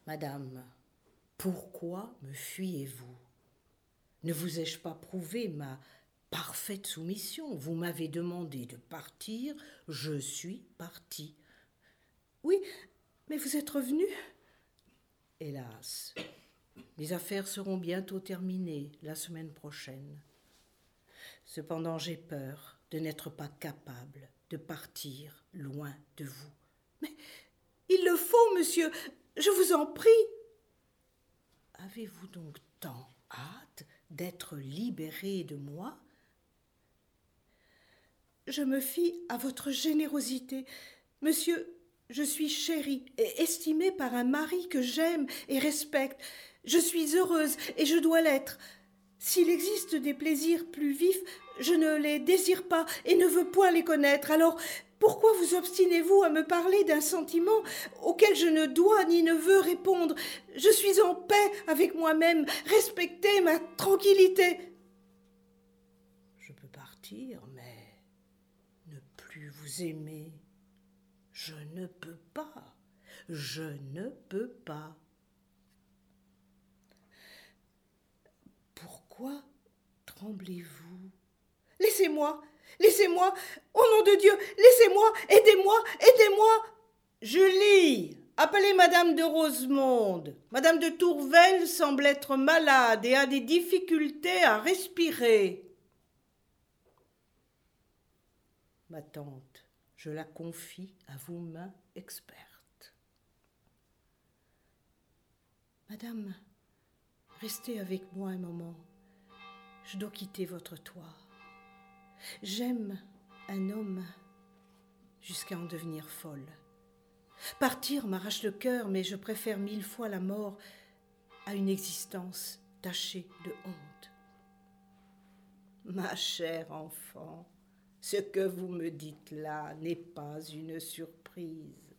Madame, pourquoi me fuyez-vous? Ne vous ai-je pas prouvé ma parfaite soumission? Vous m'avez demandé de partir, je suis parti. Oui, mais vous êtes revenu Hélas, les affaires seront bientôt terminées la semaine prochaine. Cependant, j'ai peur de n'être pas capable de partir loin de vous. Mais il le faut, monsieur. Je vous en prie. Avez-vous donc tant hâte d'être libéré de moi? Je me fie à votre générosité. Monsieur, je suis chérie et estimée par un mari que j'aime et respecte. Je suis heureuse et je dois l'être. S'il existe des plaisirs plus vifs, je ne les désire pas et ne veux point les connaître. Alors pourquoi vous obstinez-vous à me parler d'un sentiment auquel je ne dois ni ne veux répondre? Je suis en paix avec moi-même. Respectez ma tranquillité. Je peux partir, mais ne plus vous aimer. Je ne peux pas. Je ne peux pas. Pourquoi tremblez-vous? Laissez-moi, Laissez-moi, au nom de Dieu, laissez-moi, aidez-moi, aidez-moi. Julie, appelez Madame de Rosemonde. Madame de Tourvel semble être malade et a des difficultés à respirer. Ma tante, je la confie à vos mains expertes. Madame, restez avec moi un moment. Je dois quitter votre toit. J'aime un homme jusqu'à en devenir folle. Partir m'arrache le cœur, mais je préfère mille fois la mort à une existence tachée de honte. Ma chère enfant, ce que vous me dites là n'est pas une surprise.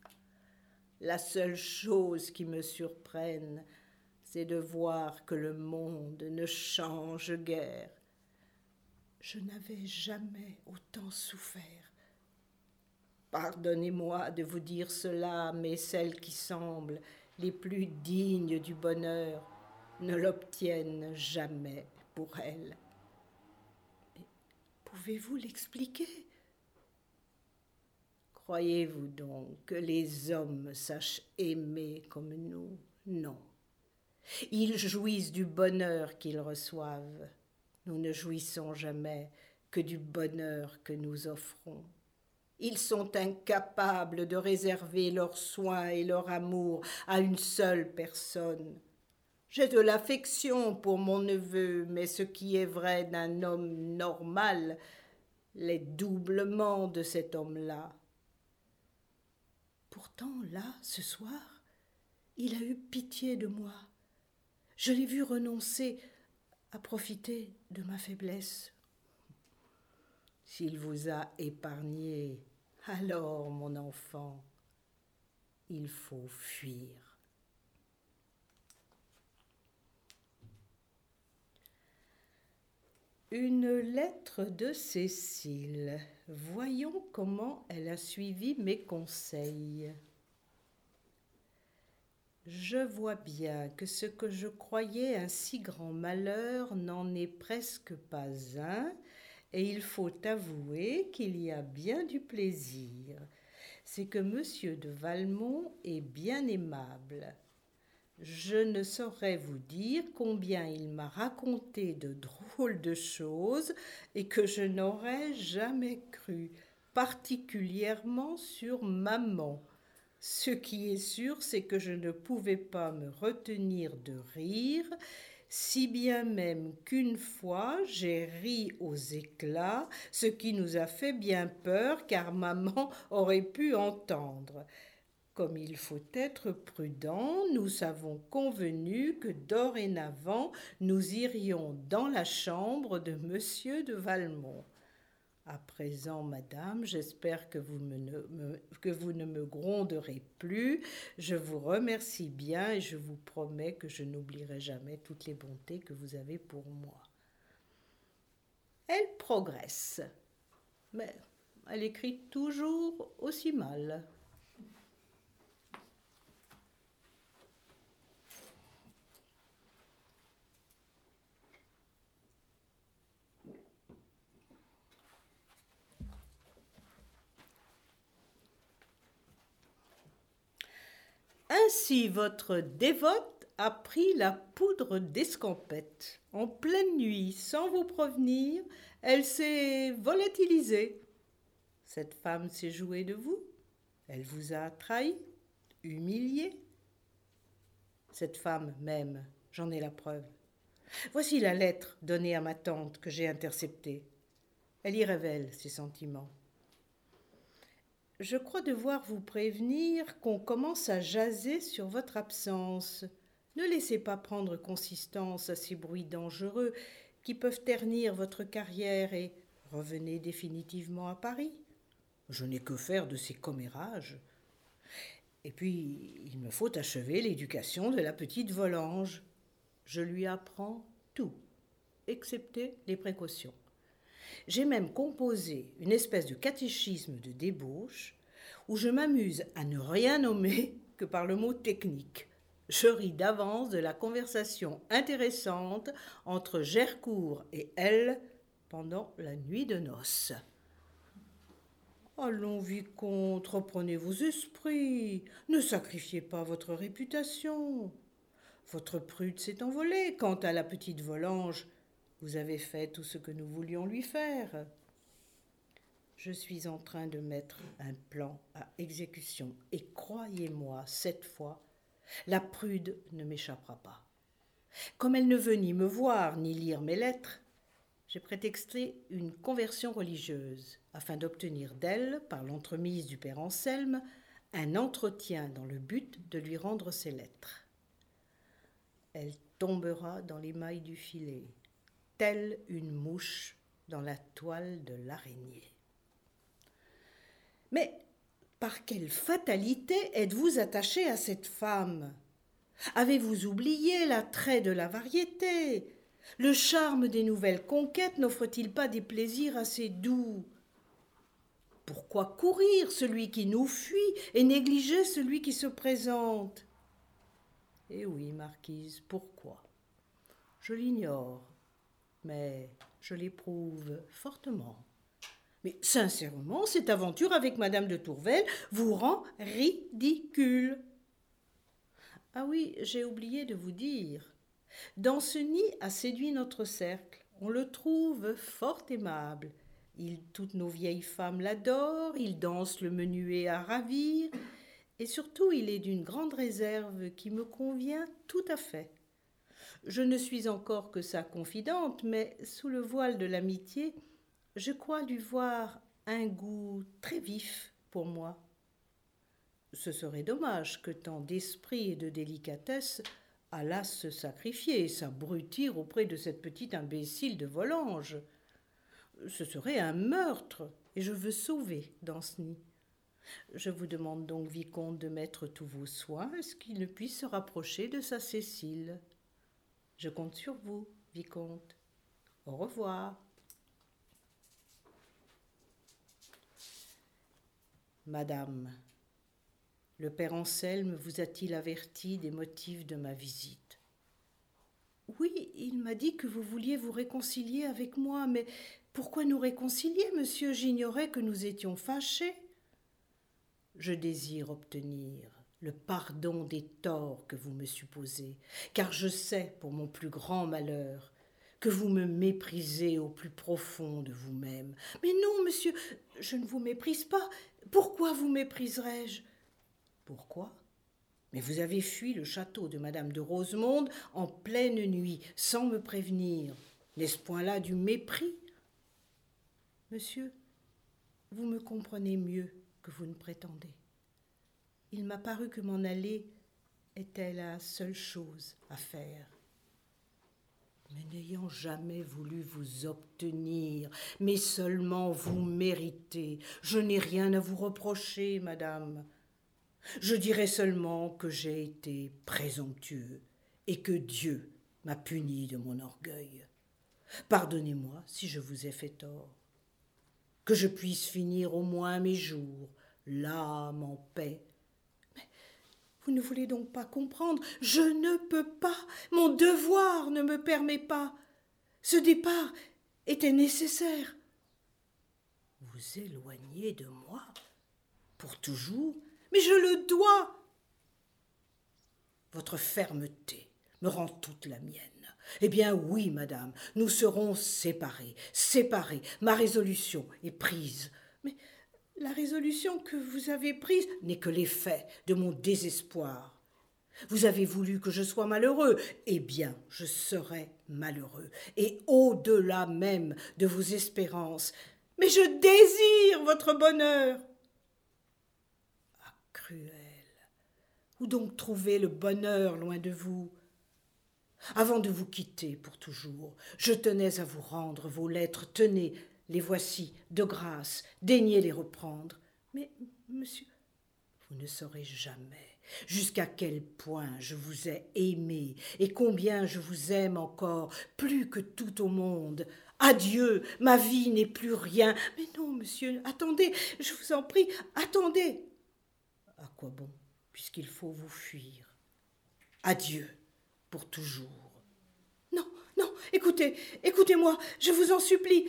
La seule chose qui me surprenne, c'est de voir que le monde ne change guère je n'avais jamais autant souffert. Pardonnez-moi de vous dire cela, mais celles qui semblent les plus dignes du bonheur ne l'obtiennent jamais pour elle. Pouvez-vous l'expliquer? Croyez-vous donc que les hommes sachent aimer comme nous? Non. Ils jouissent du bonheur qu'ils reçoivent. Nous ne jouissons jamais que du bonheur que nous offrons. Ils sont incapables de réserver leurs soins et leur amour à une seule personne. J'ai de l'affection pour mon neveu, mais ce qui est vrai d'un homme normal l'est doublement de cet homme-là. Pourtant, là, ce soir, il a eu pitié de moi. Je l'ai vu renoncer à profiter de ma faiblesse. S'il vous a épargné, alors, mon enfant, il faut fuir. Une lettre de Cécile. Voyons comment elle a suivi mes conseils. Je vois bien que ce que je croyais un si grand malheur n'en est presque pas un, et il faut avouer qu'il y a bien du plaisir. C'est que monsieur de Valmont est bien aimable. Je ne saurais vous dire combien il m'a raconté de drôles de choses et que je n'aurais jamais cru, particulièrement sur maman. Ce qui est sûr, c'est que je ne pouvais pas me retenir de rire, si bien même qu'une fois j'ai ri aux éclats, ce qui nous a fait bien peur, car maman aurait pu entendre. Comme il faut être prudent, nous avons convenu que dorénavant nous irions dans la chambre de monsieur de Valmont. À présent, madame, j'espère que, vous ne me gronderez plus. Je vous remercie bien et je vous promets que je n'oublierai jamais toutes les bontés que vous avez pour moi. Elle progresse, mais elle écrit toujours aussi mal. Ainsi votre dévote a pris la poudre d'escampette. En pleine nuit, sans vous prévenir, elle s'est volatilisée. Cette femme s'est jouée de vous. Elle vous a trahi, humilié. Cette femme même, j'en ai la preuve. Voici la lettre donnée à ma tante que j'ai interceptée. Elle y révèle ses sentiments. Je crois devoir vous prévenir qu'on commence à jaser sur votre absence. Ne laissez pas prendre consistance à ces bruits dangereux qui peuvent ternir votre carrière et revenez définitivement à Paris. Je n'ai que faire de ces commérages. Et puis, il me faut achever l'éducation de la petite Volange. Je lui apprends tout, excepté les précautions. J'ai même composé une espèce de catéchisme de débauche où je m'amuse à ne rien nommer que par le mot technique. Je ris d'avance de la conversation intéressante entre Gercourt et elle pendant la nuit de noces. Allons, vicomte, reprenez vos esprits, ne sacrifiez pas votre réputation. Votre prude s'est envolée. Quant à la petite Volange, vous avez fait tout ce que nous voulions lui faire. Je suis en train de mettre un plan à exécution et croyez-moi, cette fois, la prude ne m'échappera pas. Comme elle ne veut ni me voir ni lire mes lettres, j'ai prétexté une conversion religieuse afin d'obtenir d'elle, par l'entremise du père Anselme, un entretien dans le but de lui rendre ses lettres. Elle tombera dans les mailles du filet telle une mouche dans la toile de l'araignée. Mais par quelle fatalité êtes-vous attaché à cette femme? Avez-vous oublié l'attrait de la variété? Le charme des nouvelles conquêtes n'offre-t-il pas des plaisirs assez doux? Pourquoi courir celui qui nous fuit et négliger celui qui se présente? Eh oui, marquise, pourquoi? Je l'ignore, mais je l'éprouve fortement. Mais sincèrement, cette aventure avec Madame de Tourvel vous rend ridicule. Ah oui, j'ai oublié de vous dire. Danceny a séduit notre cercle. On le trouve fort aimable. Toutes nos vieilles femmes l'adorent, il danse le menuet à ravir, et surtout il est d'une grande réserve qui me convient tout à fait. Je ne suis encore que sa confidente, mais sous le voile de l'amitié, je crois lui voir un goût très vif pour moi. Ce serait dommage que tant d'esprit et de délicatesse allassent se sacrifier et s'abrutir auprès de cette petite imbécile de Volanges. Ce serait un meurtre, et je veux sauver Danceny. Je vous demande donc, Vicomte, de mettre tous vos soins à ce qu'il ne puisse se rapprocher de sa Cécile. Je compte sur vous, Vicomte. Au revoir. Madame, le père Anselme vous a-t-il averti des motifs de ma visite? Oui, il m'a dit que vous vouliez vous réconcilier avec moi, mais pourquoi nous réconcilier, monsieur? J'ignorais que nous étions fâchés. Je désire obtenir le pardon des torts que vous me supposez, car je sais, pour mon plus grand malheur, que vous me méprisez au plus profond de vous-même. Mais non, monsieur, je ne vous méprise pas, pourquoi vous mépriserais-je? Pourquoi? Mais vous avez fui le château de madame de Rosemonde en pleine nuit, sans me prévenir. N'est-ce point là du mépris? Monsieur, vous me comprenez mieux que vous ne prétendez. Il m'a paru que m'en aller était la seule chose à faire. Mais n'ayant jamais voulu vous obtenir, mais seulement vous mériter, je n'ai rien à vous reprocher, madame. Je dirai seulement que j'ai été présomptueux et que Dieu m'a puni de mon orgueil. Pardonnez-moi si je vous ai fait tort. Que je puisse finir au moins mes jours, l'âme en paix, vous ne voulez donc pas comprendre Je ne peux pas. Mon devoir ne me permet pas. Ce départ était nécessaire. Vous éloignez de moi Pour toujours Mais je le dois. Votre fermeté me rend toute la mienne. Eh bien oui, madame, nous serons séparés, séparés. Ma résolution est prise. La résolution que vous avez prise n'est que l'effet de mon désespoir. Vous avez voulu que je sois malheureux, eh bien je serai malheureux, et au-delà même de vos espérances. Mais je désire votre bonheur. Ah, cruel. Où donc trouver le bonheur loin de vous? Avant de vous quitter pour toujours, je tenais à vous rendre vos lettres. Tenez, les voici, de grâce, daignez les reprendre. Mais, monsieur, vous ne saurez jamais jusqu'à quel point je vous ai aimé et combien je vous aime encore, plus que tout au monde. Adieu, ma vie n'est plus rien. Mais non, monsieur, attendez, je vous en prie, attendez. À quoi bon, puisqu'il faut vous fuir? Adieu, pour toujours. Non, non, écoutez, écoutez-moi, je vous en supplie.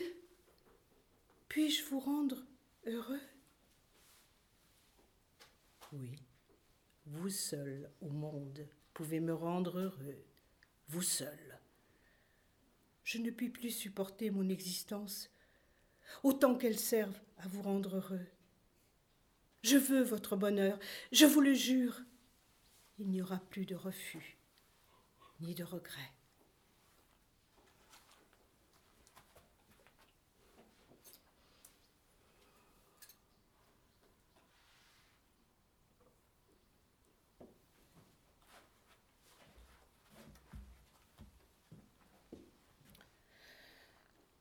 Puis-je vous rendre heureux? Oui, vous seul au monde pouvez me rendre heureux, vous seul. Je ne puis plus supporter mon existence, autant qu'elle serve à vous rendre heureux. Je veux votre bonheur, je vous le jure. Il n'y aura plus de refus, ni de regret.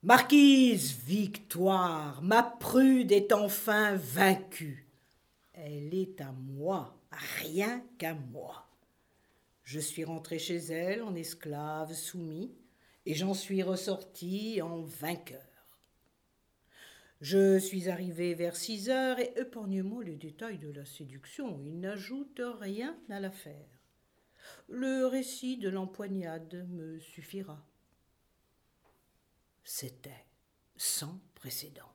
Marquise Victoire, ma prude est enfin vaincue. Elle est à moi, rien qu'à moi. Je suis rentré chez elle en esclave soumis, et j'en suis ressorti en vainqueur. Je suis arrivé vers six heures et épargnez-moi les détails de la séduction, il n'ajoute rien à l'affaire. Le récit de l'empoignade me suffira. C'était sans précédent,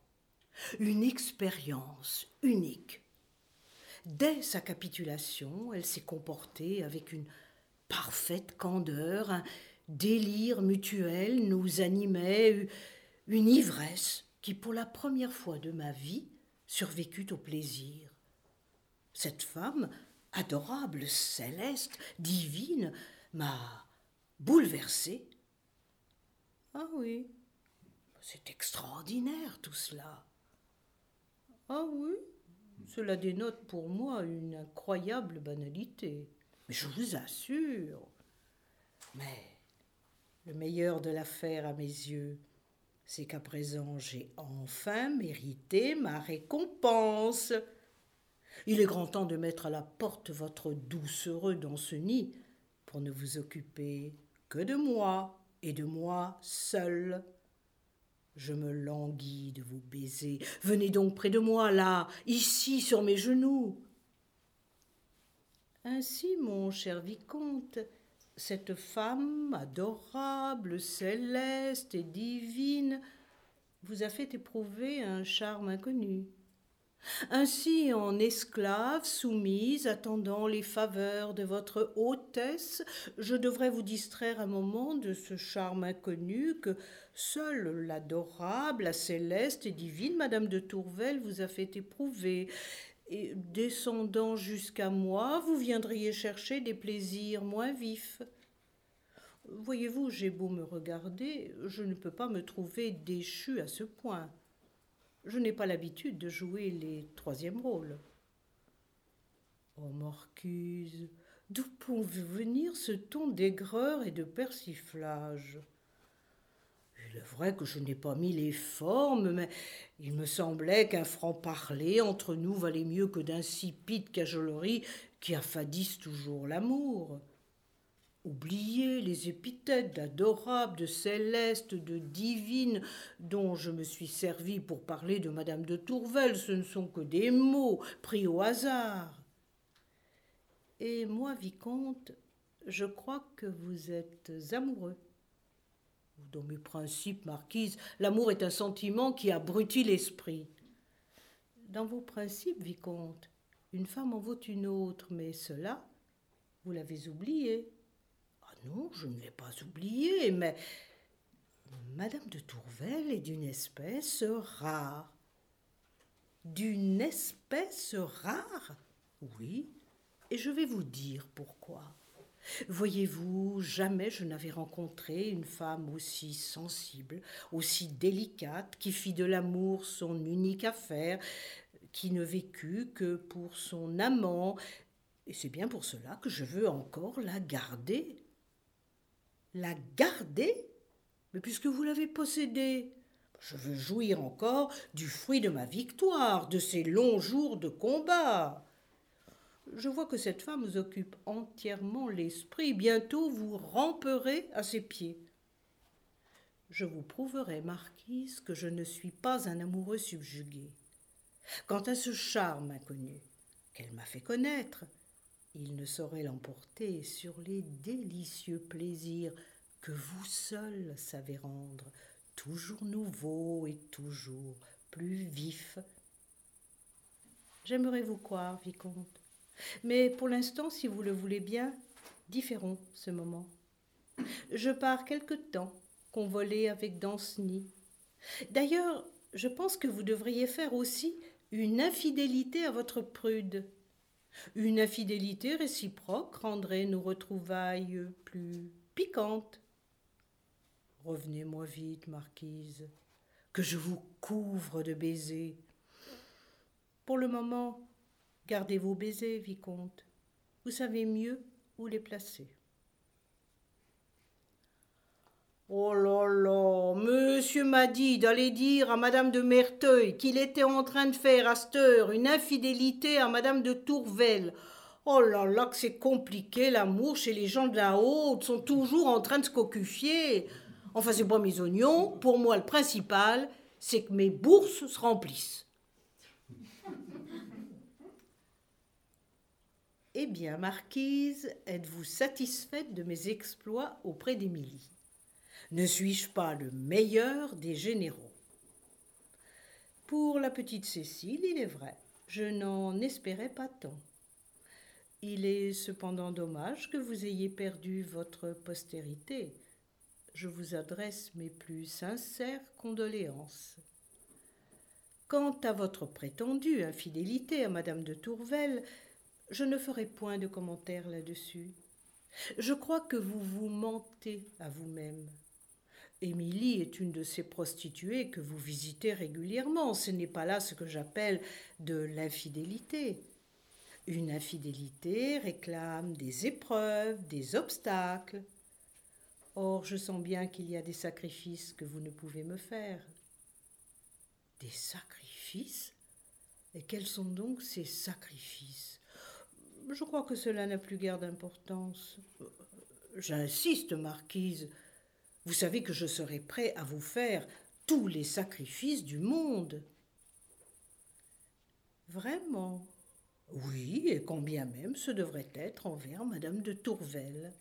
une expérience unique. Dès sa capitulation, elle s'est comportée avec une parfaite candeur, un délire mutuel nous animait, une ivresse qui, pour la première fois de ma vie, survécut au plaisir. Cette femme, adorable, céleste, divine, m'a bouleversée. Ah oui, c'est extraordinaire tout cela. Ah oui, cela dénote pour moi une incroyable banalité. Mais je vous assure. Mais le meilleur de l'affaire à mes yeux, c'est qu'à présent j'ai enfin mérité ma récompense. Il est grand temps de mettre à la porte votre douce heureux dans ce pour ne vous occuper que de moi et de moi seul. Je me languis de vous baiser. Venez donc près de moi, là, ici, sur mes genoux. Ainsi, mon cher vicomte, cette femme adorable, céleste et divine vous a fait éprouver un charme inconnu. Ainsi, en esclave, soumise, attendant les faveurs de votre hôtesse, je devrais vous distraire un moment de ce charme inconnu que seule l'adorable, la céleste et divine Madame de Tourvel vous a fait éprouver, et descendant jusqu'à moi, vous viendriez chercher des plaisirs moins vifs. Voyez-vous, j'ai beau me regarder, je ne peux pas me trouver déchu à ce point. Je n'ai pas l'habitude de jouer les troisièmes rôles. Oh, Marquise, d'où peut venir ce ton d'aigreur et de persiflage? Il est vrai que je n'ai pas mis les formes, mais il me semblait qu'un franc-parler entre nous valait mieux que d'insipides cajoleries qui affadissent toujours l'amour. Oubliez les épithètes d'adorable, de céleste, de divine dont je me suis servi pour parler de madame de Tourvel, ce ne sont que des mots pris au hasard. Et moi, vicomte, je crois que vous êtes amoureux. Dans mes principes, marquise, l'amour est un sentiment qui abrutit l'esprit. Dans vos principes, vicomte, une femme en vaut une autre, mais cela, vous l'avez oublié. Non, je ne l'ai pas oublié, mais Madame de Tourvel est d'une espèce rare. D'une espèce rare Oui, et je vais vous dire pourquoi. Voyez-vous, jamais je n'avais rencontré une femme aussi sensible, aussi délicate, qui fit de l'amour son unique affaire, qui ne vécut que pour son amant, et c'est bien pour cela que je veux encore la garder. La garder Mais puisque vous l'avez possédée, je veux jouir encore du fruit de ma victoire, de ces longs jours de combat. Je vois que cette femme vous occupe entièrement l'esprit. Bientôt vous ramperez à ses pieds. Je vous prouverai, marquise, que je ne suis pas un amoureux subjugué. Quant à ce charme inconnu qu'elle m'a fait connaître, il ne saurait l'emporter sur les délicieux plaisirs que vous seul savez rendre, toujours nouveaux et toujours plus vifs. J'aimerais vous croire, vicomte, mais pour l'instant, si vous le voulez bien, différons ce moment. Je pars quelque temps, convolé avec Danceny. D'ailleurs, je pense que vous devriez faire aussi une infidélité à votre prude. Une infidélité réciproque rendrait nos retrouvailles plus piquantes. Revenez-moi vite, marquise, que je vous couvre de baisers. Pour le moment, Gardez vos baisers, vicomte. Vous savez mieux où les placer. Oh là là, monsieur m'a dit d'aller dire à madame de Merteuil qu'il était en train de faire à cette heure une infidélité à madame de Tourvel. Oh là là, que c'est compliqué l'amour chez les gens de la haute, sont toujours en train de se cocufier. Enfin, c'est pas mes oignons, pour moi le principal, c'est que mes bourses se remplissent. Eh bien, Marquise, êtes-vous satisfaite de mes exploits auprès d'Émilie? Ne suis-je pas le meilleur des généraux? Pour la petite Cécile, il est vrai, je n'en espérais pas tant. Il est cependant dommage que vous ayez perdu votre postérité. Je vous adresse mes plus sincères condoléances. Quant à votre prétendue infidélité à madame de Tourvel, je ne ferai point de commentaire là-dessus. Je crois que vous vous mentez à vous-même. Émilie est une de ces prostituées que vous visitez régulièrement. Ce n'est pas là ce que j'appelle de l'infidélité. Une infidélité réclame des épreuves, des obstacles. Or, je sens bien qu'il y a des sacrifices que vous ne pouvez me faire. Des sacrifices? Et quels sont donc ces sacrifices? Je crois que cela n'a plus guère d'importance. J'insiste, marquise. Vous savez que je serai prêt à vous faire tous les sacrifices du monde. Vraiment? Oui, et combien même ce devrait être envers madame de Tourvel.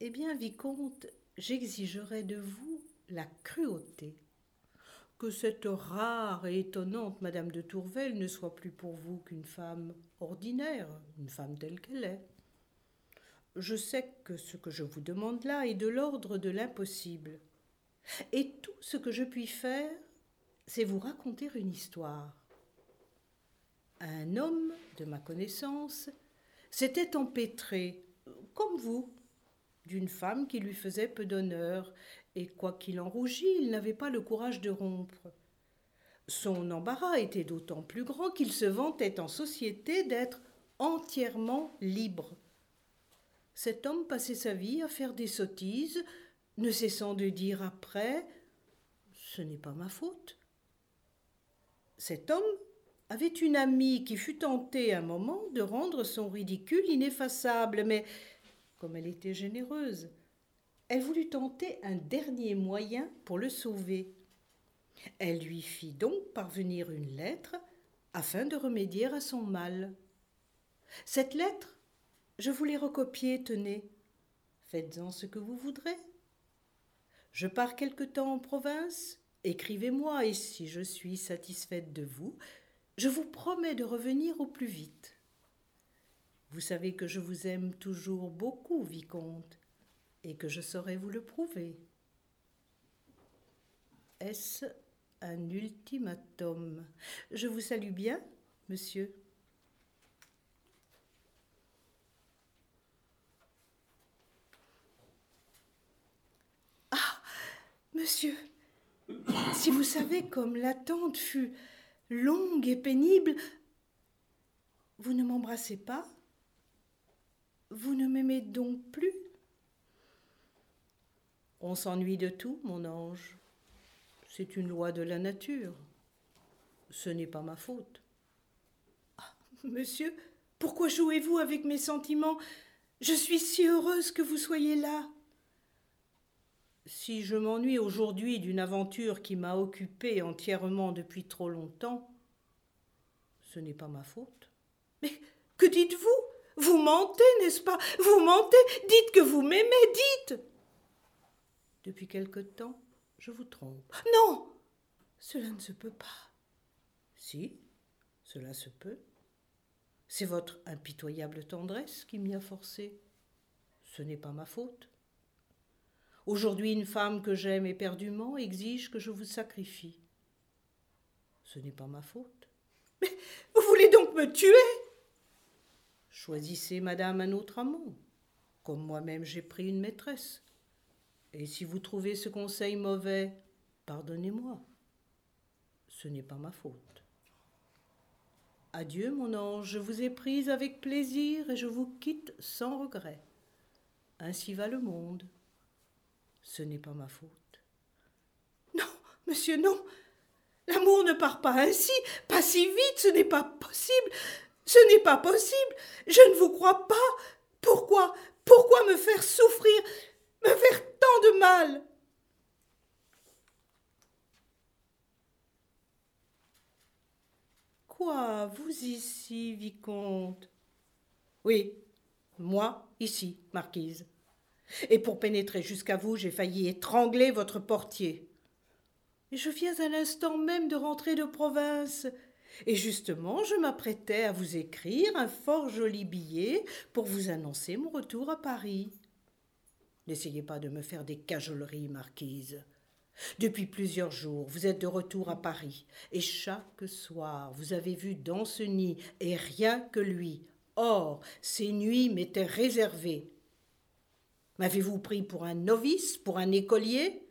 Eh bien, vicomte, j'exigerai de vous la cruauté que cette rare et étonnante Madame de Tourvel ne soit plus pour vous qu'une femme ordinaire, une femme telle qu'elle est. Je sais que ce que je vous demande là est de l'ordre de l'impossible. Et tout ce que je puis faire, c'est vous raconter une histoire. Un homme de ma connaissance s'était empêtré, comme vous, d'une femme qui lui faisait peu d'honneur et quoiqu'il en rougît, il n'avait pas le courage de rompre. Son embarras était d'autant plus grand qu'il se vantait en société d'être entièrement libre. Cet homme passait sa vie à faire des sottises, ne cessant de dire après Ce n'est pas ma faute. Cet homme avait une amie qui fut tentée un moment de rendre son ridicule ineffaçable, mais comme elle était généreuse, elle voulut tenter un dernier moyen pour le sauver. Elle lui fit donc parvenir une lettre afin de remédier à son mal. Cette lettre, je vous l'ai recopiée, tenez. Faites-en ce que vous voudrez. Je pars quelque temps en province, écrivez-moi, et si je suis satisfaite de vous, je vous promets de revenir au plus vite. Vous savez que je vous aime toujours beaucoup, vicomte, et que je saurai vous le prouver. Est-ce un ultimatum? Je vous salue bien, monsieur. Ah Monsieur, si vous savez comme l'attente fut longue et pénible, vous ne m'embrassez pas Vous ne m'aimez donc plus on s'ennuie de tout, mon ange. C'est une loi de la nature. Ce n'est pas ma faute. Ah, monsieur, pourquoi jouez-vous avec mes sentiments? Je suis si heureuse que vous soyez là. Si je m'ennuie aujourd'hui d'une aventure qui m'a occupée entièrement depuis trop longtemps, ce n'est pas ma faute. Mais que dites-vous? Vous mentez, n'est-ce pas? Vous mentez Dites que vous m'aimez, dites depuis quelque temps, je vous trompe. Non Cela ne se peut pas. Si, cela se peut. C'est votre impitoyable tendresse qui m'y a forcé. Ce n'est pas ma faute. Aujourd'hui, une femme que j'aime éperdument exige que je vous sacrifie. Ce n'est pas ma faute. Mais vous voulez donc me tuer? Choisissez, madame, un autre amant, comme moi-même j'ai pris une maîtresse. Et si vous trouvez ce conseil mauvais, pardonnez-moi. Ce n'est pas ma faute. Adieu, mon ange, je vous ai prise avec plaisir et je vous quitte sans regret. Ainsi va le monde. Ce n'est pas ma faute. Non, monsieur, non. L'amour ne part pas ainsi, pas si vite, ce n'est pas possible. Ce n'est pas possible. Je ne vous crois pas. Pourquoi Pourquoi me faire souffrir Me faire tant de mal? Quoi Vous ici, vicomte? Oui, moi ici, marquise. Et pour pénétrer jusqu'à vous, j'ai failli étrangler votre portier. Je viens à l'instant même de rentrer de province. Et justement, je m'apprêtais à vous écrire un fort joli billet pour vous annoncer mon retour à Paris. N'essayez pas de me faire des cajoleries, marquise. Depuis plusieurs jours, vous êtes de retour à Paris, et chaque soir, vous avez vu Danceny, et rien que lui. Or, ces nuits m'étaient réservées. M'avez-vous pris pour un novice, pour un écolier?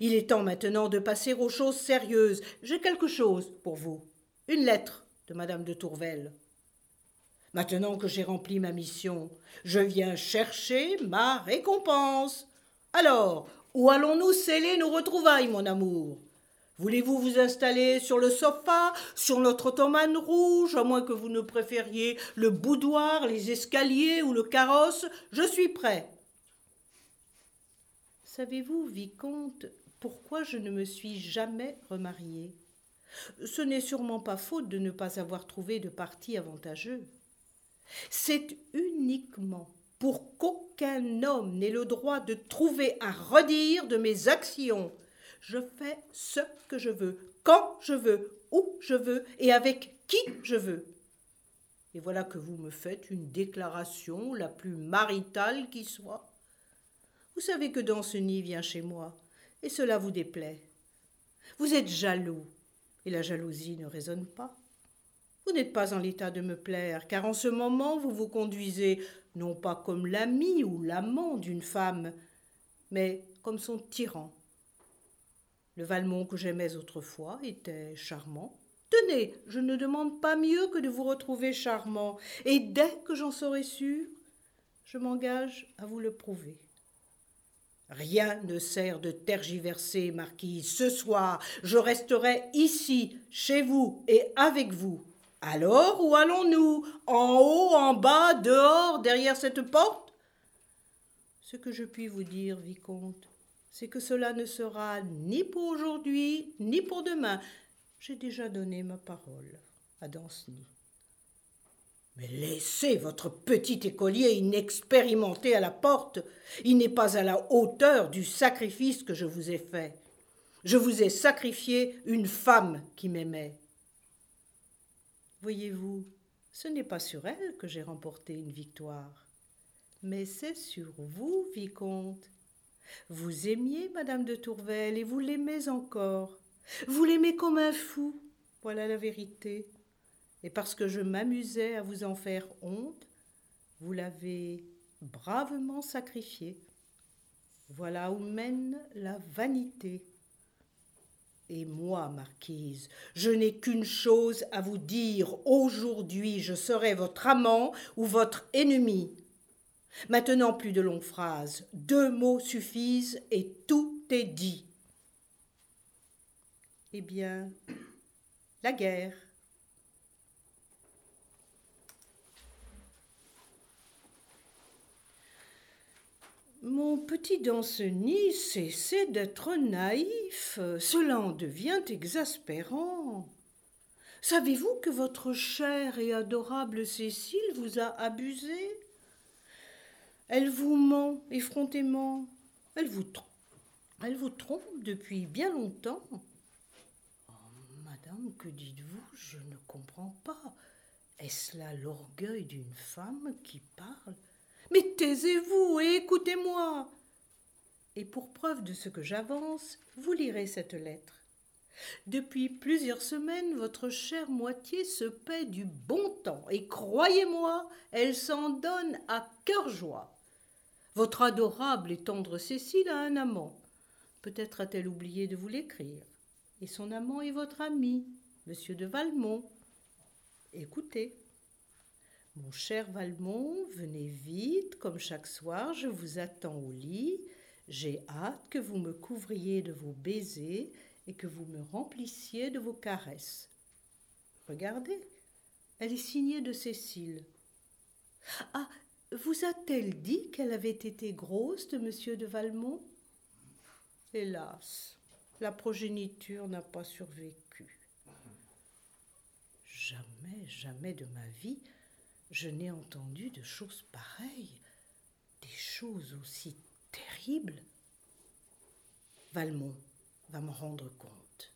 Il est temps maintenant de passer aux choses sérieuses. J'ai quelque chose pour vous. Une lettre de madame de Tourvel. Maintenant que j'ai rempli ma mission, je viens chercher ma récompense. Alors, où allons-nous sceller nos retrouvailles, mon amour? Voulez-vous vous installer sur le sofa, sur notre ottomane rouge, à moins que vous ne préfériez le boudoir, les escaliers ou le carrosse? Je suis prêt. Savez-vous, vicomte, pourquoi je ne me suis jamais remarié Ce n'est sûrement pas faute de ne pas avoir trouvé de parti avantageux. C'est uniquement pour qu'aucun homme n'ait le droit de trouver à redire de mes actions. Je fais ce que je veux, quand je veux, où je veux et avec qui je veux. Et voilà que vous me faites une déclaration la plus maritale qui soit. Vous savez que Danceny vient chez moi, et cela vous déplaît. Vous êtes jaloux, et la jalousie ne raisonne pas. Vous n'êtes pas en l'état de me plaire, car en ce moment vous vous conduisez non pas comme l'ami ou l'amant d'une femme, mais comme son tyran. Le Valmont que j'aimais autrefois était charmant. Tenez, je ne demande pas mieux que de vous retrouver charmant, et dès que j'en serai sûr, je m'engage à vous le prouver. Rien ne sert de tergiverser, marquise. Ce soir, je resterai ici, chez vous et avec vous. Alors, où allons-nous? En haut, en bas, dehors, derrière cette porte? Ce que je puis vous dire, vicomte, c'est que cela ne sera ni pour aujourd'hui, ni pour demain. J'ai déjà donné ma parole à Danceny. Mais laissez votre petit écolier inexpérimenté à la porte. Il n'est pas à la hauteur du sacrifice que je vous ai fait. Je vous ai sacrifié une femme qui m'aimait. Voyez-vous, ce n'est pas sur elle que j'ai remporté une victoire, mais c'est sur vous, vicomte. Vous aimiez madame de Tourvel et vous l'aimez encore. Vous l'aimez comme un fou, voilà la vérité. Et parce que je m'amusais à vous en faire honte, vous l'avez bravement sacrifié. Voilà où mène la vanité. Et moi, marquise, je n'ai qu'une chose à vous dire. Aujourd'hui, je serai votre amant ou votre ennemi. Maintenant, plus de longues phrases. Deux mots suffisent et tout est dit. Eh bien, la guerre. Mon petit Danceny, cessez d'être naïf. Cela en devient exaspérant. Savez-vous que votre chère et adorable Cécile vous a abusé? Elle vous ment effrontément. Elle vous trompe. Depuis bien longtemps. Oh, madame, que dites-vous? Je ne comprends pas. Est-ce là l'orgueil d'une femme qui parle? Mais taisez-vous et écoutez-moi. Et pour preuve de ce que j'avance, vous lirez cette lettre. Depuis plusieurs semaines, votre chère moitié se paie du bon temps, et croyez-moi, elle s'en donne à cœur joie. Votre adorable et tendre Cécile a un amant. Peut-être a-t-elle oublié de vous l'écrire. Et son amant est votre ami, monsieur de Valmont. Écoutez. Mon cher Valmont, venez vite, comme chaque soir, je vous attends au lit. J'ai hâte que vous me couvriez de vos baisers et que vous me remplissiez de vos caresses. Regardez, elle est signée de Cécile. Ah, vous a-t-elle dit qu'elle avait été grosse de monsieur de Valmont? Hélas, la progéniture n'a pas survécu. jamais, jamais de ma vie, je n'ai entendu de choses pareilles, des choses aussi terribles. Valmont va m'en rendre compte.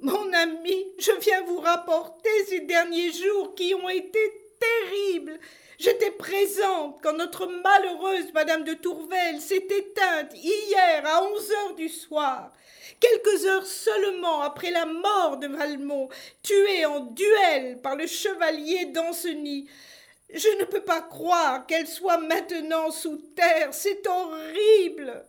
Mon ami, je viens vous rapporter ces derniers jours qui ont été terribles. J'étais présente quand notre malheureuse Madame de Tourvel s'est éteinte hier à onze heures du soir, quelques heures seulement après la mort de Valmont, tué en duel par le chevalier d'Anceny. Je ne peux pas croire qu'elle soit maintenant sous terre, c'est horrible.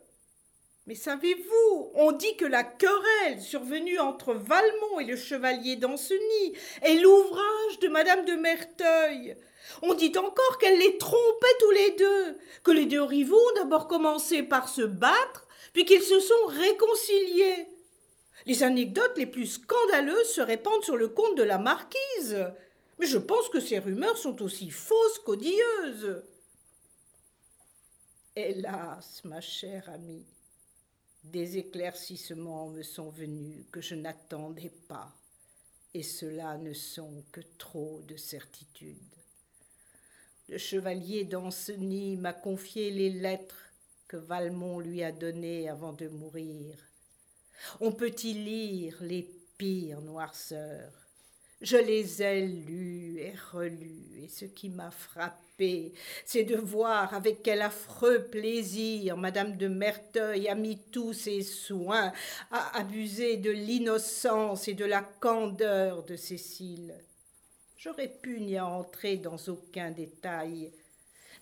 Mais savez-vous, on dit que la querelle survenue entre Valmont et le chevalier d'Anceny est l'ouvrage de Madame de Merteuil. On dit encore qu'elle les trompait tous les deux, que les deux rivaux ont d'abord commencé par se battre, puis qu'ils se sont réconciliés. Les anecdotes les plus scandaleuses se répandent sur le compte de la marquise. Mais je pense que ces rumeurs sont aussi fausses qu'odieuses. Hélas, ma chère amie, des éclaircissements me sont venus que je n'attendais pas, et cela ne sont que trop de certitudes. Le chevalier d'Anceny m'a confié les lettres que Valmont lui a données avant de mourir. On peut y lire les pires noirceurs. Je les ai lus et relus, et ce qui m'a frappé, c'est de voir avec quel affreux plaisir Madame de Merteuil a mis tous ses soins à abuser de l'innocence et de la candeur de Cécile. J'aurais pu n'y entrer dans aucun détail,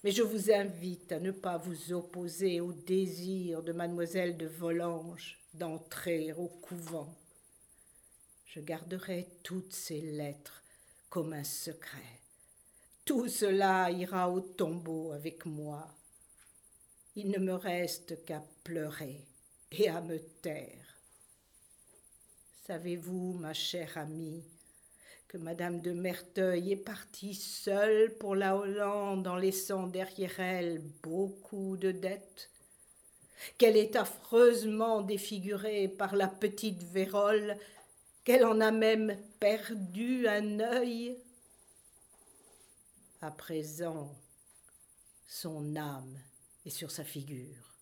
mais je vous invite à ne pas vous opposer au désir de mademoiselle de Volanges d'entrer au couvent. Je garderai toutes ces lettres comme un secret. Tout cela ira au tombeau avec moi. Il ne me reste qu'à pleurer et à me taire. Savez-vous, ma chère amie, que Madame de Merteuil est partie seule pour la Hollande en laissant derrière elle beaucoup de dettes? Qu'elle est affreusement défigurée par la petite Vérole qu'elle en a même perdu un œil. À présent, son âme est sur sa figure.